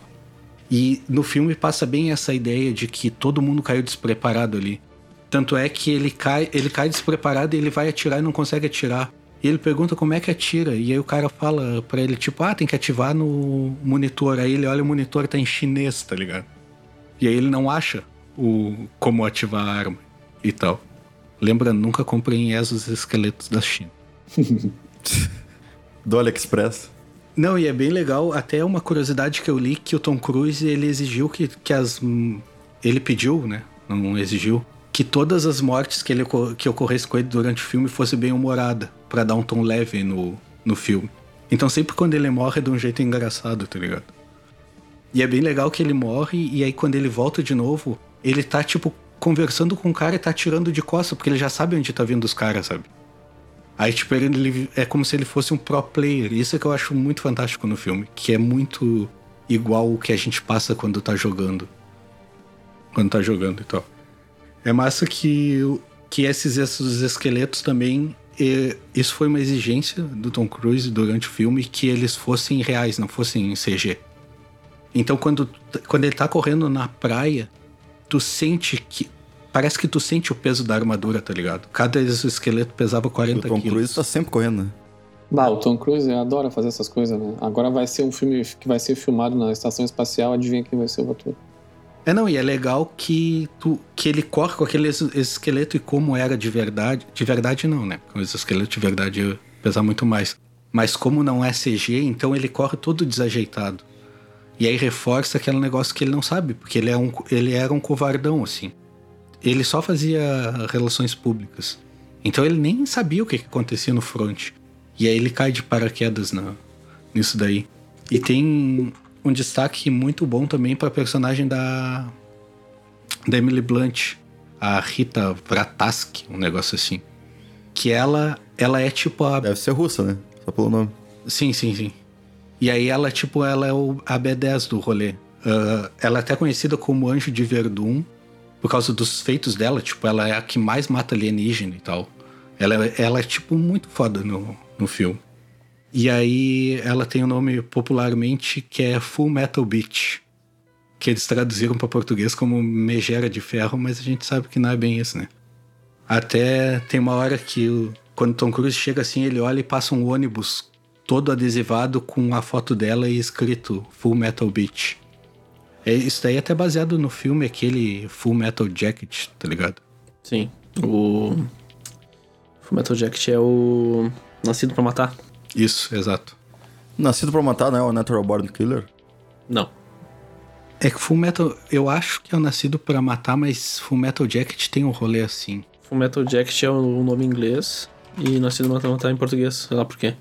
S4: E no filme passa bem essa ideia de que todo mundo caiu despreparado ali. Tanto é que ele cai, ele cai despreparado e ele vai atirar e não consegue atirar. E ele pergunta como é que atira. E aí o cara fala pra ele, tipo, ah, tem que ativar no monitor. Aí ele olha o monitor tá em chinês, tá ligado? E aí ele não acha o como ativar a arma e tal. Lembra, nunca comprei em ESOS esqueletos da China. <laughs>
S2: Do AliExpress.
S4: Não, e é bem legal, até uma curiosidade que eu li que o Tom Cruise ele exigiu que, que as. Ele pediu, né? Não exigiu. Que todas as mortes que, ele, que ocorresse com ele durante o filme fosse bem humorada, para dar um tom leve no, no filme. Então sempre quando ele morre é de um jeito engraçado, tá ligado? E é bem legal que ele morre, e aí quando ele volta de novo, ele tá, tipo, conversando com o cara e tá tirando de costa, porque ele já sabe onde tá vindo os caras, sabe? Aí, tipo, ele é como se ele fosse um pro player. Isso é que eu acho muito fantástico no filme, que é muito igual o que a gente passa quando tá jogando. Quando tá jogando e tal. É massa que, que esses, esses esqueletos também. E, isso foi uma exigência do Tom Cruise durante o filme que eles fossem reais, não fossem CG. Então, quando, quando ele tá correndo na praia, tu sente que Parece que tu sente o peso da armadura, tá ligado? Cada esqueleto pesava 40 quilos.
S2: O Tom quilos. Cruise tá sempre correndo, né?
S3: Bah, o Tom Cruise adora fazer essas coisas, né? Agora vai ser um filme que vai ser filmado na estação espacial, adivinha quem vai ser o ator?
S4: É, não, e é legal que, tu, que ele corre com aquele esqueleto e como era de verdade. De verdade não, né? Porque os esqueletos de verdade pesar muito mais. Mas como não é CG, então ele corre todo desajeitado. E aí reforça aquele negócio que ele não sabe, porque ele, é um, ele era um covardão, assim ele só fazia relações públicas. Então ele nem sabia o que, que acontecia no front. E aí ele cai de paraquedas na, nisso daí. E tem um destaque muito bom também para a personagem da, da Emily Blunt, a Rita Vrataski, um negócio assim. Que ela, ela é tipo a.
S2: Deve ser russa, né? Só pelo nome.
S4: Sim, sim, sim. E aí ela, tipo, ela é o, a B10 do rolê. Uh, ela é até conhecida como Anjo de Verdun por causa dos feitos dela, tipo, ela é a que mais mata alienígena e tal. Ela, ela é, tipo, muito foda no, no filme. E aí ela tem o um nome popularmente que é Full Metal Beach. Que eles traduziram para português como Megera de Ferro, mas a gente sabe que não é bem isso, né? Até tem uma hora que o, quando Tom Cruise chega assim, ele olha e passa um ônibus todo adesivado com a foto dela e escrito Full Metal Beach. É, isso daí é até baseado no filme, aquele Full Metal Jacket, tá ligado?
S1: Sim. O. Full Metal Jacket é o. Nascido pra Matar.
S4: Isso, exato.
S2: Nascido pra Matar, não é o Natural Born Killer?
S1: Não.
S4: É que Full Metal. Eu acho que é o Nascido pra Matar, mas Full Metal Jacket tem um rolê assim.
S1: Full Metal Jacket é o nome em inglês e Nascido pra Matar em português, sei lá por quê.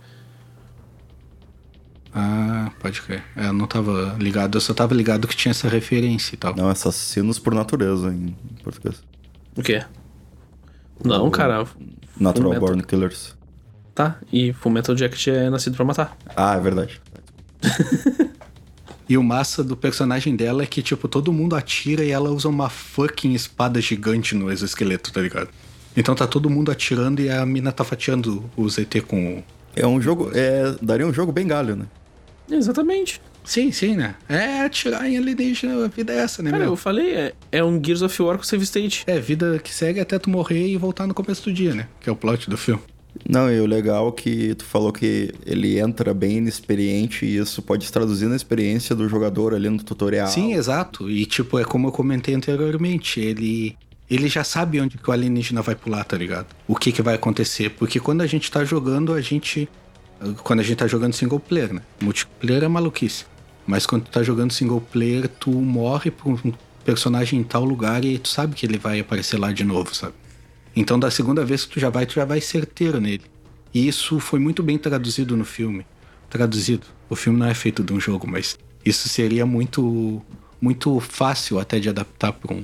S4: Ah, pode crer. É, eu não tava ligado, eu só tava ligado que tinha essa referência e tal.
S2: Não, assassinos por natureza em português.
S1: O quê? Não, o... cara.
S2: Natural Born Killers.
S1: Tá, e Full Metal Jacket é nascido pra matar.
S2: Ah, é verdade. <laughs>
S4: e o massa do personagem dela é que, tipo, todo mundo atira e ela usa uma fucking espada gigante no exoesqueleto, tá ligado? Então tá todo mundo atirando e a mina tá fatiando o ZT com.
S2: É um jogo. É, daria um jogo bem galho, né?
S1: Exatamente.
S4: Sim, sim, né? É atirar em alienígena, a vida é essa, né,
S1: Cara, meu? eu falei, é, é um Gears of War com save state.
S4: É, vida que segue até tu morrer e voltar no começo do dia, né? Que é o plot do filme.
S2: Não, e o legal é que tu falou que ele entra bem inexperiente e isso pode se traduzir na experiência do jogador ali no tutorial.
S4: Sim, exato. E tipo, é como eu comentei anteriormente, ele ele já sabe onde que o alienígena vai pular, tá ligado? O que que vai acontecer, porque quando a gente tá jogando, a gente quando a gente tá jogando single player, né? Multiplayer é maluquice. Mas quando tu tá jogando single player, tu morre por um personagem em tal lugar e tu sabe que ele vai aparecer lá de novo, sabe? Então da segunda vez que tu já vai, tu já vai certeiro nele. E isso foi muito bem traduzido no filme. Traduzido. O filme não é feito de um jogo, mas isso seria muito muito fácil até de adaptar para um,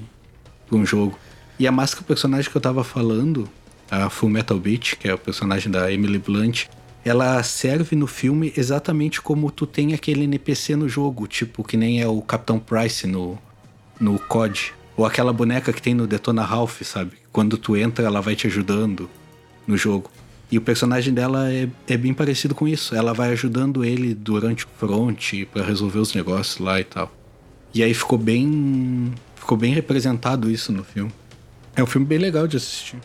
S4: pra um jogo. E a máscara personagem que eu tava falando, a Full Metal Beach, que é o personagem da Emily Blunt, ela serve no filme exatamente como tu tem aquele NPC no jogo, tipo que nem é o Capitão Price no, no COD. Ou aquela boneca que tem no Detona Ralph, sabe? Quando tu entra, ela vai te ajudando no jogo. E o personagem dela é, é bem parecido com isso. Ela vai ajudando ele durante o front para resolver os negócios lá e tal. E aí ficou bem. Ficou bem representado isso no filme. É um filme bem legal de assistir.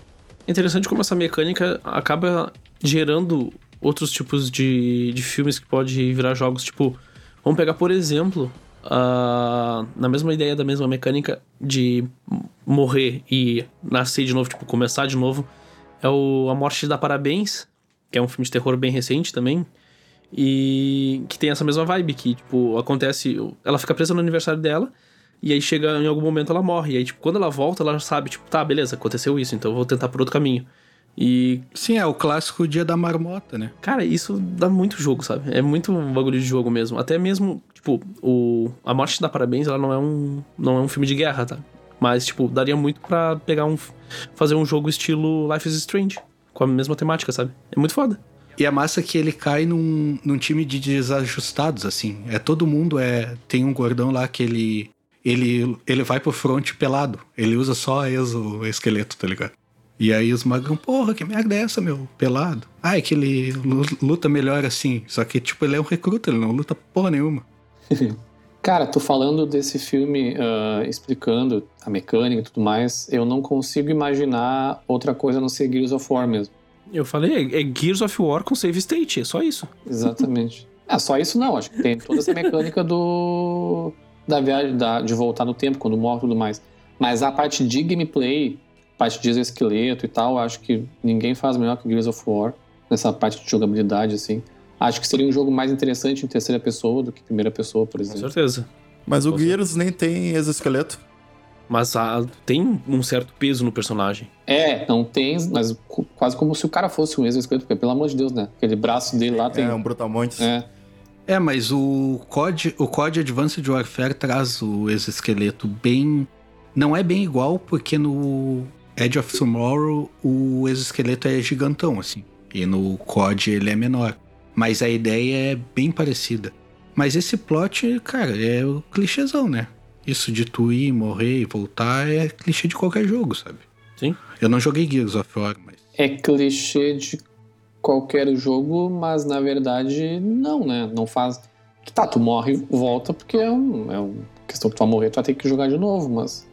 S1: Interessante como essa mecânica acaba gerando outros tipos de, de filmes que pode virar jogos. Tipo, vamos pegar, por exemplo, uh, na mesma ideia da mesma mecânica de morrer e nascer de novo, tipo, começar de novo, é o A Morte dá Parabéns, que é um filme de terror bem recente também. E que tem essa mesma vibe, que, tipo, acontece. Ela fica presa no aniversário dela, e aí chega em algum momento ela morre. E aí, tipo, quando ela volta, ela sabe, tipo, tá, beleza, aconteceu isso, então eu vou tentar por outro caminho. E.
S4: Sim, é o clássico dia da marmota, né?
S1: Cara, isso dá muito jogo, sabe? É muito um bagulho de jogo mesmo. Até mesmo, tipo, o. A Morte da Parabéns, ela não é um. não é um filme de guerra, tá? Mas, tipo, daria muito para pegar um. fazer um jogo estilo Life is Strange. Com a mesma temática, sabe? É muito foda.
S4: E a massa que ele cai num, num time de desajustados, assim. É todo mundo é. Tem um gordão lá que ele. Ele, ele vai pro front pelado. Ele usa só exoesqueleto, tá ligado? E aí os magão, porra, que merda é essa, meu? Pelado. Ah, é que ele luta melhor assim. Só que, tipo, ele é um recruta, ele não luta porra nenhuma. <laughs>
S3: Cara, tô falando desse filme, uh, explicando a mecânica e tudo mais, eu não consigo imaginar outra coisa a não ser Gears of War mesmo.
S1: Eu falei, é, Gears of War com save state, é só isso. <laughs>
S3: Exatamente. é só isso não, acho que tem toda essa mecânica do da viagem, da, de voltar no tempo, quando morre e tudo mais. Mas a parte de gameplay, parte de exoesqueleto e tal, acho que ninguém faz melhor que Gears of War nessa parte de jogabilidade, assim. Acho que seria um jogo mais interessante em terceira pessoa do que em primeira pessoa, por exemplo.
S1: Com certeza.
S2: Mas o Gears nem tem exoesqueleto.
S1: Mas ah, tem um certo peso no personagem.
S3: É, não tem, mas quase como se o cara fosse um exoesqueleto, porque pelo amor de Deus, né? Aquele braço dele lá tem.
S2: É, um brutamontes.
S3: É.
S4: É, mas o COD, o COD Advanced Warfare traz o exoesqueleto bem. Não é bem igual, porque no Edge of Tomorrow o exoesqueleto é gigantão, assim. E no COD ele é menor. Mas a ideia é bem parecida. Mas esse plot, cara, é o clichêzão, né? Isso de tu ir, morrer e voltar é clichê de qualquer jogo, sabe?
S1: Sim.
S4: Eu não joguei Gears of War, mas.
S3: É clichê de qualquer jogo, mas na verdade não, né? Não faz. Tá, tu morre e volta porque é, um, é uma questão que tu vai morrer, tu vai ter que jogar de novo, mas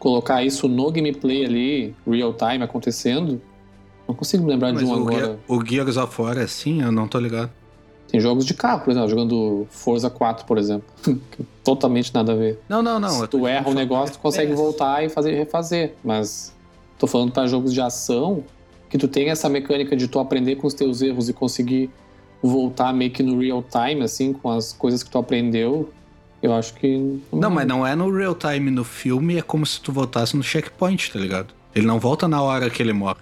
S3: colocar isso no gameplay ali, real time acontecendo, não consigo me lembrar
S4: mas
S3: de um
S4: o
S3: agora.
S4: Gear, o Gears of War é assim? Eu não tô ligado.
S3: Tem jogos de carro, por exemplo, jogando Forza 4, por exemplo. <laughs> Totalmente nada a ver.
S4: Não, não, não.
S3: Se tu erra um negócio, tu consegue voltar e fazer refazer. Mas tô falando para jogos de ação que tu tem essa mecânica de tu aprender com os teus erros e conseguir voltar meio que no real time, assim, com as coisas que tu aprendeu. Eu acho que.
S4: Não, mas não é no real time no filme, é como se tu voltasse no checkpoint, tá ligado? Ele não volta na hora que ele morre.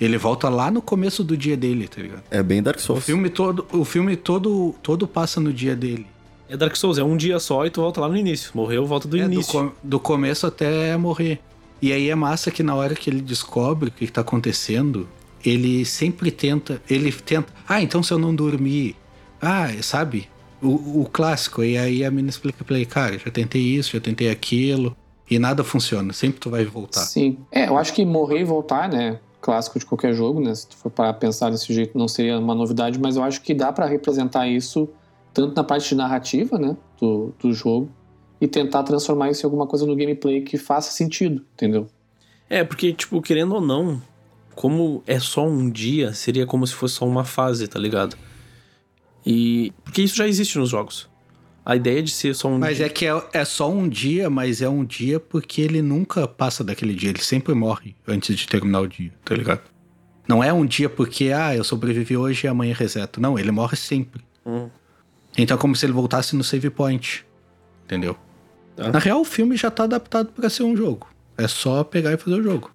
S4: Ele volta lá no começo do dia dele, tá ligado?
S2: É bem Dark
S4: O
S2: Souls.
S4: filme todo, o filme todo, todo passa no dia dele.
S1: É Dark Souls, é um dia só e tu volta lá no início. Morreu, volta do
S4: É, do,
S1: início.
S4: co- do começo até morrer. E aí é massa que na hora que ele descobre o que, que tá acontecendo, ele sempre tenta. Ele tenta. Ah, então se eu não dormir. Ah, sabe? O, o clássico. E aí a menina explica pra ele, cara, já tentei isso, já tentei aquilo. E nada funciona. Sempre tu vai voltar.
S3: Sim. É, eu acho que morrer e voltar, né? Clássico de qualquer jogo, né? Se tu for para pensar desse jeito, não seria uma novidade, mas eu acho que dá para representar isso tanto na parte de narrativa, né? Do, do jogo, e tentar transformar isso em alguma coisa no gameplay que faça sentido, entendeu?
S1: É, porque, tipo, querendo ou não, como é só um dia, seria como se fosse só uma fase, tá ligado? E. Porque isso já existe nos jogos. A ideia de ser só um
S4: Mas
S1: dia.
S4: é que é, é só um dia, mas é um dia porque ele nunca passa daquele dia. Ele sempre morre antes de terminar o dia, tá ligado? Não é um dia porque, ah, eu sobrevivi hoje e amanhã reseto. Não, ele morre sempre.
S1: Hum.
S4: Então é como se ele voltasse no save point. Entendeu?
S1: Tá.
S4: Na real, o filme já tá adaptado pra ser um jogo. É só pegar e fazer o jogo.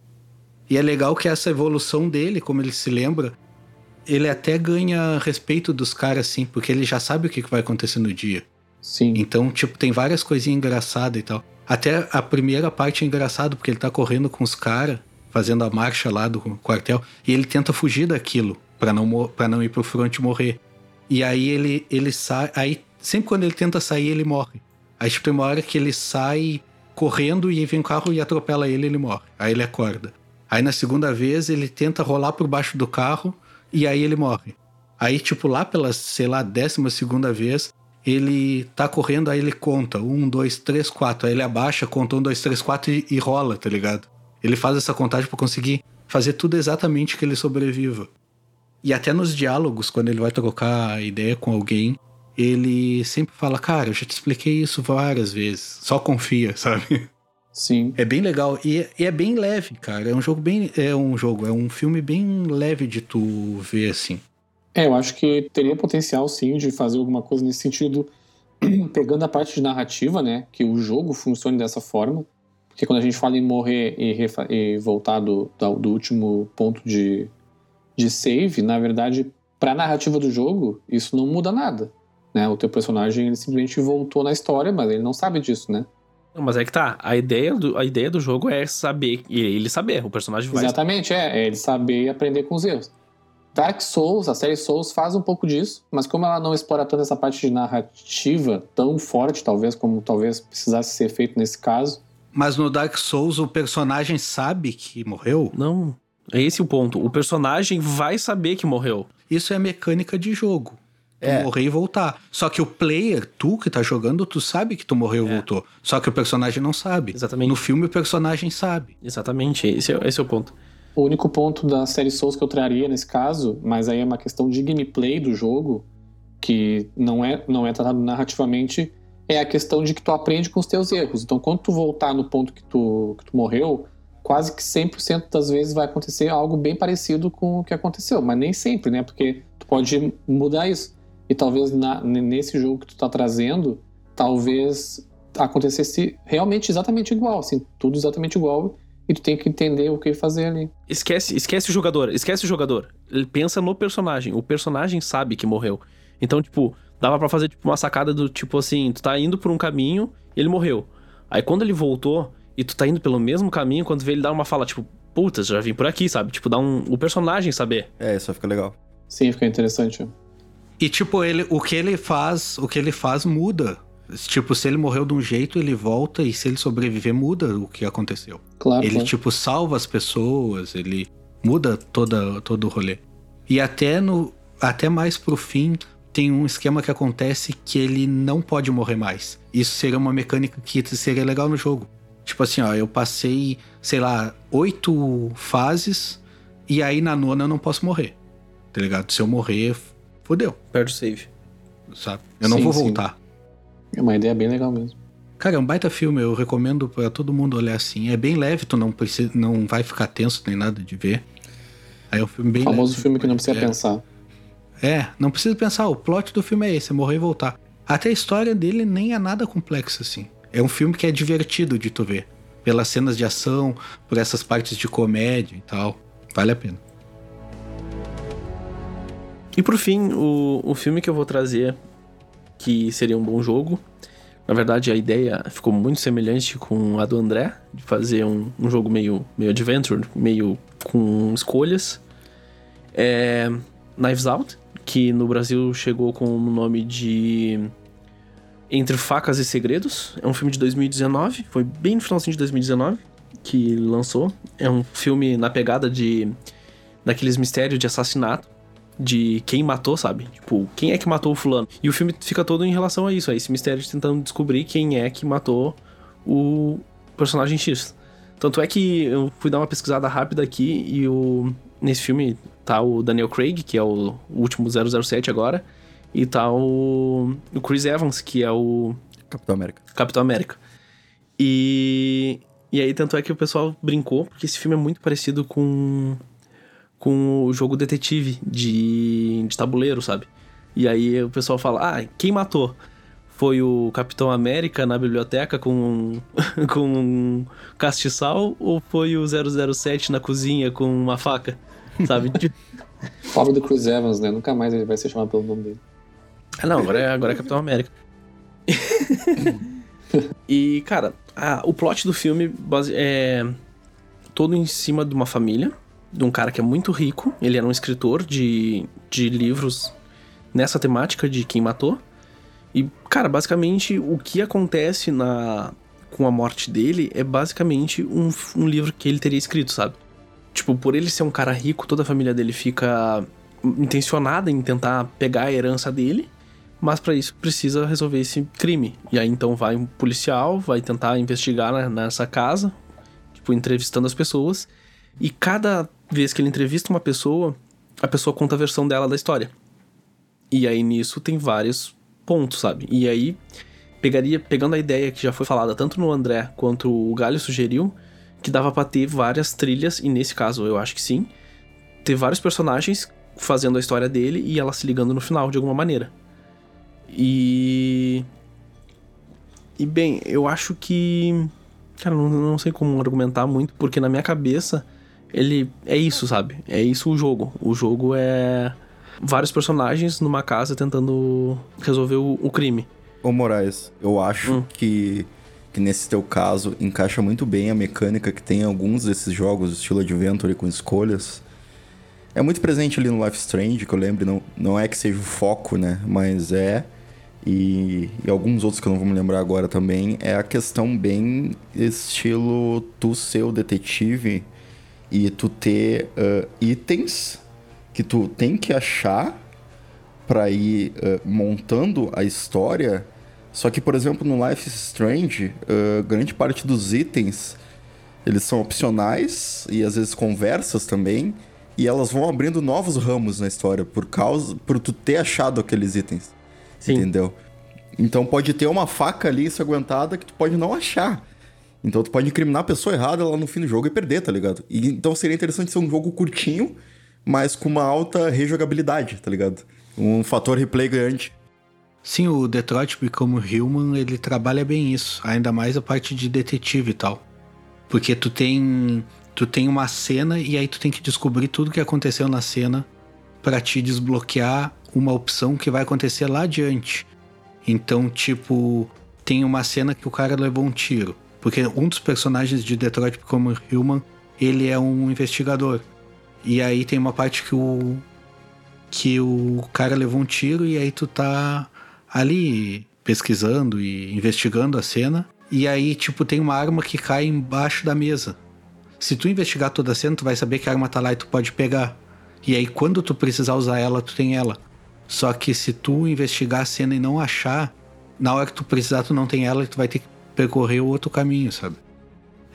S4: E é legal que essa evolução dele, como ele se lembra, ele até ganha respeito dos caras, assim, porque ele já sabe o que vai acontecer no dia.
S3: Sim.
S4: Então, tipo, tem várias coisinhas engraçadas e tal. Até a primeira parte é engraçado, porque ele tá correndo com os caras, fazendo a marcha lá do quartel, e ele tenta fugir daquilo, pra não, pra não ir pro front e morrer. E aí ele, ele sai. Aí, sempre quando ele tenta sair, ele morre. Aí, tipo, tem uma hora que ele sai correndo e vem um carro e atropela ele e ele morre. Aí ele acorda. Aí na segunda vez ele tenta rolar por baixo do carro e aí ele morre. Aí, tipo, lá pela, sei lá, décima segunda vez, ele tá correndo, aí ele conta. Um, dois, três, quatro. Aí ele abaixa, conta um, dois, três, quatro e, e rola, tá ligado? Ele faz essa contagem pra conseguir fazer tudo exatamente que ele sobreviva. E até nos diálogos, quando ele vai trocar ideia com alguém, ele sempre fala, cara, eu já te expliquei isso várias vezes. Só confia, <laughs> sabe?
S3: Sim.
S4: É bem legal e, e é bem leve, cara. É um jogo bem. É um jogo, é um filme bem leve de tu ver assim.
S3: É, eu acho que teria potencial sim de fazer alguma coisa nesse sentido, <clears throat> pegando a parte de narrativa, né? Que o jogo funcione dessa forma. Porque quando a gente fala em morrer e, e voltar do, do, último ponto de, de save, na verdade, para a narrativa do jogo, isso não muda nada. Né? O teu personagem ele simplesmente voltou na história, mas ele não sabe disso, né?
S1: Não, mas é que tá. A ideia, do, a ideia do jogo é saber, e ele saber, o personagem vai.
S3: Exatamente, é, é ele saber e aprender com os erros. Dark Souls, a série Souls faz um pouco disso, mas como ela não explora toda essa parte de narrativa tão forte, talvez, como talvez precisasse ser feito nesse caso.
S4: Mas no Dark Souls o personagem sabe que morreu?
S1: Não. É esse o ponto. O personagem vai saber que morreu.
S4: Isso é mecânica de jogo. É. morrer e voltar. Só que o player, tu que tá jogando, tu sabe que tu morreu e é. voltou. Só que o personagem não sabe.
S1: Exatamente.
S4: No filme o personagem sabe.
S1: Exatamente, esse é, esse é o ponto.
S3: O único ponto da série Souls que eu traria nesse caso, mas aí é uma questão de gameplay do jogo, que não é, não é tratado narrativamente, é a questão de que tu aprende com os teus erros. Então, quando tu voltar no ponto que tu, que tu morreu, quase que 100% das vezes vai acontecer algo bem parecido com o que aconteceu. Mas nem sempre, né? Porque tu pode mudar isso. E talvez na, nesse jogo que tu tá trazendo, talvez acontecesse realmente exatamente igual, assim, tudo exatamente igual e tu tem que entender o que fazer ali.
S1: Esquece, esquece o jogador, esquece o jogador. Ele pensa no personagem, o personagem sabe que morreu. Então, tipo, dava para fazer tipo uma sacada do tipo assim, tu tá indo por um caminho, e ele morreu. Aí quando ele voltou e tu tá indo pelo mesmo caminho, quando vê ele dar uma fala tipo, puta, já vim por aqui, sabe? Tipo, dá um o personagem saber.
S2: É, isso fica legal.
S3: Sim, fica interessante.
S4: E tipo, ele, o que ele faz, o que ele faz muda. Tipo, se ele morreu de um jeito, ele volta e se ele sobreviver, muda o que aconteceu.
S3: Claro.
S4: Ele,
S3: claro.
S4: tipo, salva as pessoas, ele muda toda, todo o rolê. E até no. Até mais pro fim, tem um esquema que acontece que ele não pode morrer mais. Isso seria uma mecânica que seria legal no jogo. Tipo assim, ó, eu passei, sei lá, oito fases e aí na nona eu não posso morrer. Tá ligado? Se eu morrer, fodeu.
S1: Perde o save.
S4: Sabe? Eu não
S3: Sim,
S4: vou
S3: sim.
S4: voltar.
S3: É uma ideia bem legal mesmo.
S4: Cara, é um baita filme, eu recomendo pra todo mundo olhar assim. É bem leve, tu não precisa, não vai ficar tenso nem nada de ver. Aí é um filme bem
S3: O famoso
S4: leve.
S3: filme que não precisa
S4: é.
S3: pensar.
S4: É, não precisa pensar, o plot do filme é esse, é morrer e voltar. Até a história dele nem é nada complexa assim. É um filme que é divertido de tu ver. Pelas cenas de ação, por essas partes de comédia e tal. Vale a pena.
S1: E por fim, o, o filme que eu vou trazer, que seria um bom jogo. Na verdade, a ideia ficou muito semelhante com a do André, de fazer um, um jogo meio, meio adventure, meio com escolhas. É Knives Out, que no Brasil chegou com o nome de Entre Facas e Segredos. É um filme de 2019, foi bem no finalzinho de 2019 que lançou. É um filme na pegada de daqueles mistérios de assassinato de quem matou, sabe? Tipo, quem é que matou o fulano? E o filme fica todo em relação a isso, a esse mistério de tentando descobrir quem é que matou o personagem X. Tanto é que eu fui dar uma pesquisada rápida aqui e o nesse filme tá o Daniel Craig, que é o último 007 agora, e tá o, o Chris Evans, que é o
S2: Capitão América.
S1: Capitão América. E e aí tanto é que o pessoal brincou porque esse filme é muito parecido com com o jogo detetive de, de tabuleiro, sabe? E aí o pessoal fala: "Ah, quem matou?" Foi o Capitão América na biblioteca com <laughs> com um castiçal ou foi o 007 na cozinha com uma faca? Sabe? <laughs>
S3: Pobre do Chris Evans, né? Nunca mais ele vai ser chamado pelo nome dele.
S1: Ah, não, agora é, agora é Capitão América. <laughs> e, cara, a- o plot do filme base- é todo em cima de uma família, de um cara que é muito rico. Ele era um escritor de, de livros nessa temática de quem matou. E, cara, basicamente o que acontece na com a morte dele é basicamente um, um livro que ele teria escrito, sabe? Tipo, por ele ser um cara rico, toda a família dele fica intencionada em tentar pegar a herança dele, mas para isso precisa resolver esse crime. E aí então vai um policial, vai tentar investigar nessa casa, tipo, entrevistando as pessoas, e cada vez que ele entrevista uma pessoa, a pessoa conta a versão dela da história. E aí nisso tem vários ponto, sabe? E aí, pegaria, pegando a ideia que já foi falada tanto no André quanto o Galho sugeriu, que dava pra ter várias trilhas, e nesse caso eu acho que sim, ter vários personagens fazendo a história dele e ela se ligando no final de alguma maneira. E. E bem, eu acho que. Cara, não, não sei como argumentar muito, porque na minha cabeça ele é isso, sabe? É isso o jogo. O jogo é vários personagens numa casa tentando resolver o, o crime.
S2: Ô Moraes, eu acho
S1: Hum.
S2: que, que nesse teu caso encaixa muito bem a mecânica que tem em alguns desses jogos, estilo Adventure com escolhas. É muito presente ali no Life Strange, que eu lembro, não, não é que seja o foco, né? Mas é. E, e alguns outros que eu não vou me lembrar agora também. É a questão bem estilo tu ser o detetive e tu ter ah, itens que tu tem que achar para ir ah, montando a história. Só que, por exemplo, no Life is Strange, ah, grande parte dos itens eles são opcionais e às vezes conversas também. E elas vão abrindo novos ramos na história por causa por tu ter achado aqueles itens.
S1: Sim.
S2: Entendeu? Então pode ter uma faca ali ensanguentada que tu pode não achar. Então tu pode incriminar a pessoa errada lá no fim do jogo e perder, tá ligado? E, então seria interessante ser um jogo curtinho, mas com uma alta rejogabilidade, tá ligado? Um fator replay grande.
S4: Sim, o Detroit Become Human, ele trabalha bem isso. Ainda mais a parte de detetive e tal. Porque tu tem tu tem uma cena e aí tu tem que descobrir tudo que aconteceu na cena pra te desbloquear uma opção que vai acontecer lá adiante. Então, tipo, tem uma cena que o cara levou um tiro. Porque um dos personagens de Detroit Become Human, ele é um investigador. E aí tem uma parte que o que o cara levou um tiro e aí tu tá ali pesquisando e investigando a cena. E aí, tipo, tem uma arma que cai embaixo da mesa. Se tu investigar toda a cena, tu vai saber que a arma tá lá e tu pode pegar. E aí, quando tu precisar usar ela, tu tem ela. Só que se tu investigar a cena e não achar, na hora que tu precisar, tu não tem ela e tu vai ter que percorrer o outro caminho, sabe?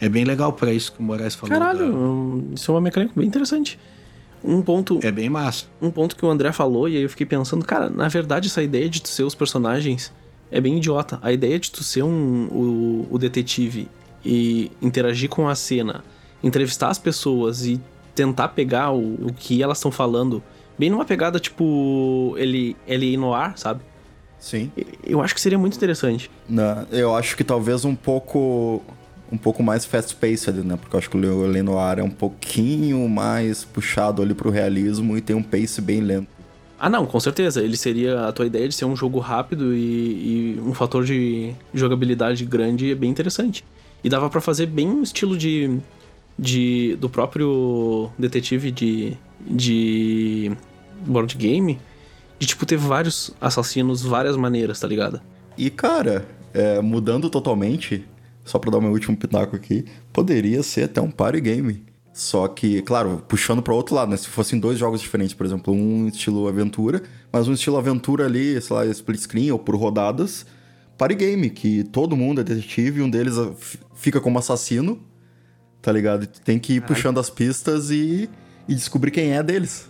S4: É bem legal pra isso que o Moraes falou.
S1: Caralho,
S4: da-
S1: hum, isso é uma mecânica bem interessante. Um ponto,
S4: É bem massa.
S1: um ponto que o André falou, e aí eu fiquei pensando, cara, na verdade essa ideia de tu ser os personagens é bem idiota. A ideia de tu ser um, o, o detetive e interagir com a cena, entrevistar as pessoas e tentar pegar o, o que elas estão falando, bem numa pegada tipo ele, ele no ar, sabe?
S2: Sim.
S1: Eu acho que seria muito interessante.
S2: Na- eu acho que talvez um pouco um pouco mais fast-paced, né? Porque eu acho que o Lenoir é um pouquinho mais puxado ali pro realismo e tem um pace bem lento.
S1: Ah, não, com certeza. Ele seria a tua ideia de ser um jogo rápido e, e um fator de jogabilidade grande é bem interessante. E dava pra fazer bem um estilo de, de do próprio detetive de de board game, de tipo ter vários assassinos, várias maneiras, tá ligado?
S2: E, cara, é, mudando totalmente, só pra dar o meu último pitaco aqui, poderia ser até um party game. Só que, claro, puxando para outro lado, né? Se fossem dois jogos diferentes, por exemplo, um estilo aventura, mas um estilo aventura ali, sei lá, split screen ou por rodadas, party game, que todo mundo é detetive e um deles ah, fica como assassino, tá ligado? E tu tem que ir puxando as pistas e, e descobrir quem é deles.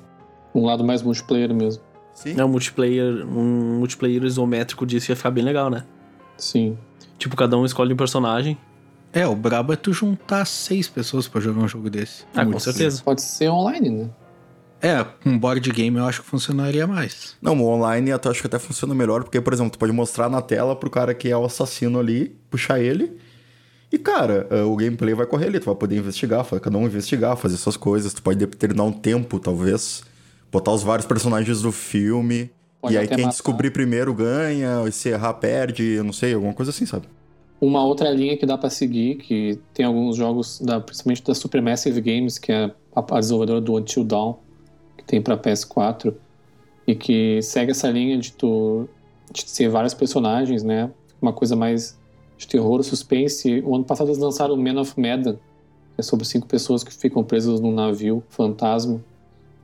S3: Um lado mais multiplayer mesmo.
S2: Sim.
S1: É um multiplayer, um multiplayer isométrico disso ia ficar bem legal, né?
S3: Sim.
S1: Tipo, cada um escolhe um personagem.
S4: É, o brabo é tu juntar seis pessoas pra jogar um jogo desse.
S1: Ah, com certeza.
S3: Pode ser online, né?
S4: É, um board game eu acho que funcionaria mais.
S2: Não, o online até acho que até funciona melhor, porque, por exemplo, tu pode mostrar na tela pro cara que é o assassino ali, puxar ele. E, cara, eh, o gameplay vai correr ali, tu vai poder investigar, cada um investigar, fazer suas coisas, tu pode determinar um tempo, talvez. Botar os vários personagens do filme.
S3: Pode
S2: e aí quem
S3: matar.
S2: descobrir primeiro ganha, e se errar perde, eu não sei, alguma coisa assim, sabe?
S3: Uma outra linha que dá pra seguir, que tem alguns jogos, da, principalmente da Supermassive Games, que é a, a desenvolvedora do Until Dawn, que tem pra PS4, e que segue essa linha de tu de ser vários personagens, né? Uma coisa mais de terror, suspense. O ano passado eles lançaram Man of Medan, que é sobre cinco pessoas que ficam presas num navio fantasma.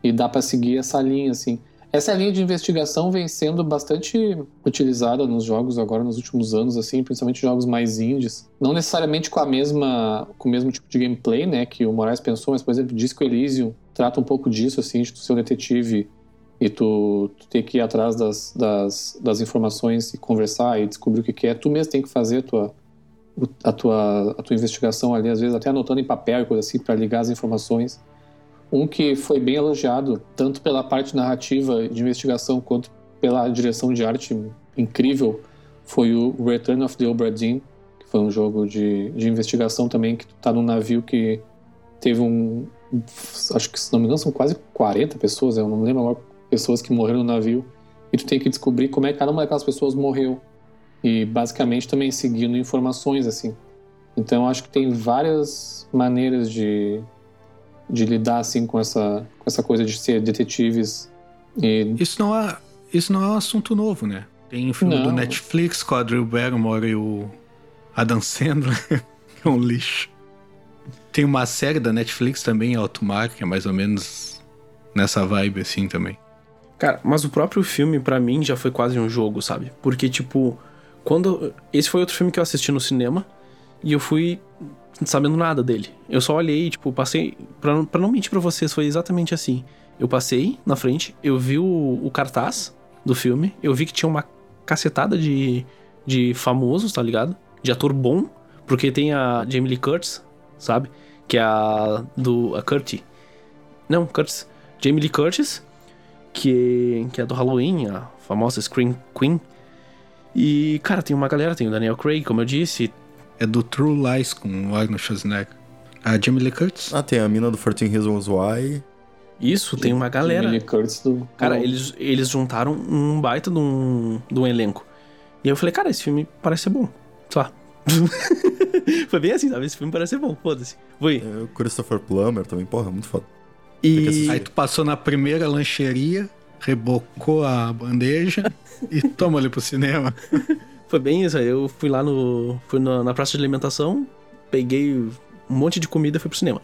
S3: E dá pra seguir essa linha, assim. Essa linha de investigação vem sendo bastante utilizada nos jogos agora nos últimos anos, assim, principalmente jogos mais indies. Não necessariamente com a mesma, com o mesmo tipo de gameplay, né, que o Moraes pensou, mas por exemplo, Disco Elysium trata um pouco disso, assim, de tu ser um detetive e tu, tu tem que ir atrás das, das, das, informações e conversar e descobrir o que, que é, tu mesmo tem que fazer a tua, a tua, a tua investigação ali, às vezes até anotando em papel e coisa assim, para ligar as informações. Um que foi bem elogiado, tanto pela parte narrativa de investigação quanto pela direção de arte incrível, foi o Return of the Obra Dinn, que foi um jogo de, de investigação também, que tu tá num navio que teve um. Acho que, se não me engano, são quase 40 pessoas, eu não lembro agora, pessoas que morreram no navio, e tu tem que descobrir como é que cada uma daquelas pessoas morreu. E basicamente também seguindo informações, assim. Então acho que tem várias maneiras de, de lidar assim com essa, com essa coisa de ser detetives. E...
S4: Isso não é isso não é um assunto novo, né? Tem o filme não. do Netflix com a Drew Barrymore e o Adam Sandler, <laughs> que é um lixo. Tem uma série da Netflix também, Alto Mar, que é mais ou menos nessa vibe assim também.
S1: Cara, mas o próprio filme para mim já foi quase um jogo, sabe? Porque tipo, quando esse foi outro filme que eu assisti no cinema e eu fui sabendo nada dele. Eu só olhei, tipo, passei para não mentir para vocês, foi exatamente assim. Eu passei na frente, eu vi o, o cartaz do filme, eu vi que tinha uma cacetada de, de famosos, tá ligado? De ator bom, porque tem a Jamie Lee Curtis, sabe? Que é a do a Curtis. Não, Curtis. Jamie Lee Curtis, que, que é do Halloween, a famosa Scream Queen. E, cara, tem uma galera, tem o Daniel Craig, como eu disse.
S4: É do True Lies com o Arnold Schwarzenegger. A Jamie Lee Curtis.
S2: Ah, tem a mina do 14 Reasons Why.
S1: Isso, tem uma galera. Do... Cara, eles, eles juntaram um baita de um, de um elenco. E eu falei, cara, esse filme parece ser bom. Só. <laughs> Foi bem assim, sabe? Esse filme parece ser bom, foda-se. Foi.
S2: É, o Christopher Plummer também, porra, muito foda.
S4: E... Aí tu passou na primeira lancheria, rebocou a bandeja e toma ali pro cinema. <laughs>
S1: Foi bem isso aí. Eu fui lá no. Fui na, na praça de alimentação, peguei um monte de comida e fui pro cinema.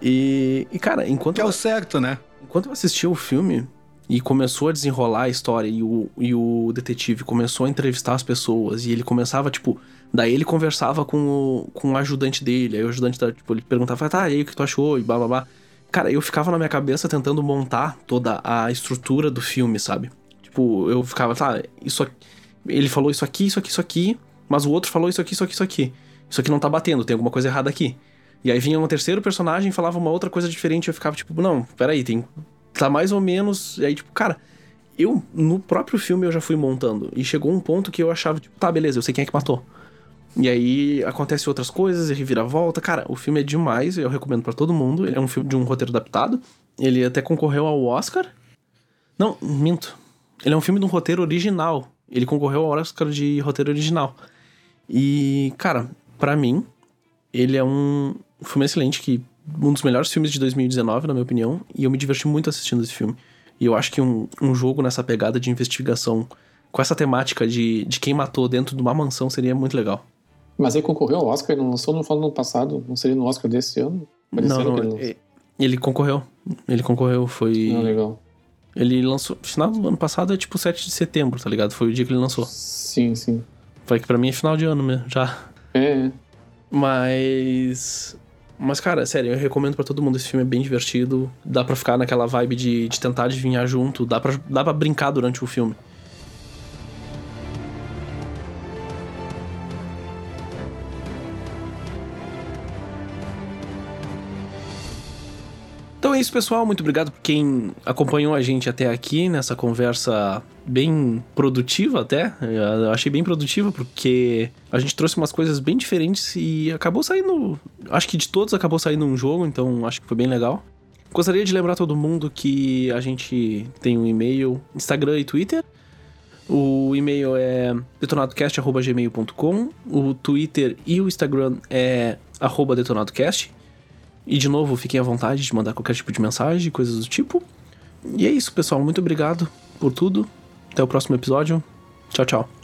S1: E, e cara, enquanto.
S4: Que é o certo, né?
S1: Enquanto eu assistia o filme e começou a desenrolar a história e o, e o detetive começou a entrevistar as pessoas e ele começava, tipo. Daí ele conversava com o, com o ajudante dele, aí o ajudante, tipo, ele perguntava, tá, e aí o que tu achou? E blá blá blá. Cara, eu ficava na minha cabeça tentando montar toda a estrutura do filme, sabe? Tipo, eu ficava, tá, isso aqui. Ele falou isso aqui, isso aqui, isso aqui, mas o outro falou isso aqui, isso aqui, isso aqui. Isso aqui não tá batendo, tem alguma coisa errada aqui. E aí vinha um terceiro personagem e falava uma outra coisa diferente. Eu ficava tipo, não, peraí, tem. Tá mais ou menos. E aí, tipo, cara, eu, no próprio filme, eu já fui montando. E chegou um ponto que eu achava, tipo, tá, beleza, eu sei quem é que matou. E aí acontece outras coisas, e reviravolta. Cara, o filme é demais, eu recomendo para todo mundo. Ele é um filme de um roteiro adaptado. Ele até concorreu ao Oscar. Não, minto. Ele é um filme de um roteiro original. Ele concorreu ao Oscar de roteiro original. E, cara, para mim, ele é um, filme excelente, que um dos melhores filmes de 2019, na minha opinião, e eu me diverti muito assistindo esse filme. E eu acho que um, um jogo nessa pegada de investigação, com essa temática de, de quem matou dentro de uma mansão, seria muito legal.
S3: Mas ele concorreu ao Oscar, ele não lançou no ano passado, não seria no Oscar desse ano?
S1: Não, não, ele, ele, concorreu. Ele concorreu, foi...
S3: Ah, legal.
S1: Ele lançou, final do ano passado é tipo 7 de setembro, tá ligado? Foi o dia que ele lançou.
S3: Sim, sim.
S1: Foi que pra mim é final de ano mesmo, já.
S3: É,
S1: mas. Mas, cara, sério, eu recomendo para todo mundo. Esse filme é bem divertido. Dá pra ficar naquela vibe de, de tentar adivinhar junto. Dá pra, dá pra brincar durante o filme. Então é isso, pessoal. Muito obrigado por quem acompanhou a gente até aqui nessa conversa bem produtiva até. Eu achei bem produtiva porque a gente trouxe umas coisas bem diferentes e acabou saindo. Acho que de todos acabou saindo um jogo, então acho que foi bem legal. Gostaria de lembrar todo mundo que a gente tem um e-mail, Instagram e Twitter. O e-mail é detonadocast.gmail.com. O Twitter e o Instagram é detonadocast. E de novo, fiquem à vontade de mandar qualquer tipo de mensagem, coisas do tipo. E é isso, pessoal. Muito obrigado por tudo. Até o próximo episódio. Tchau, tchau.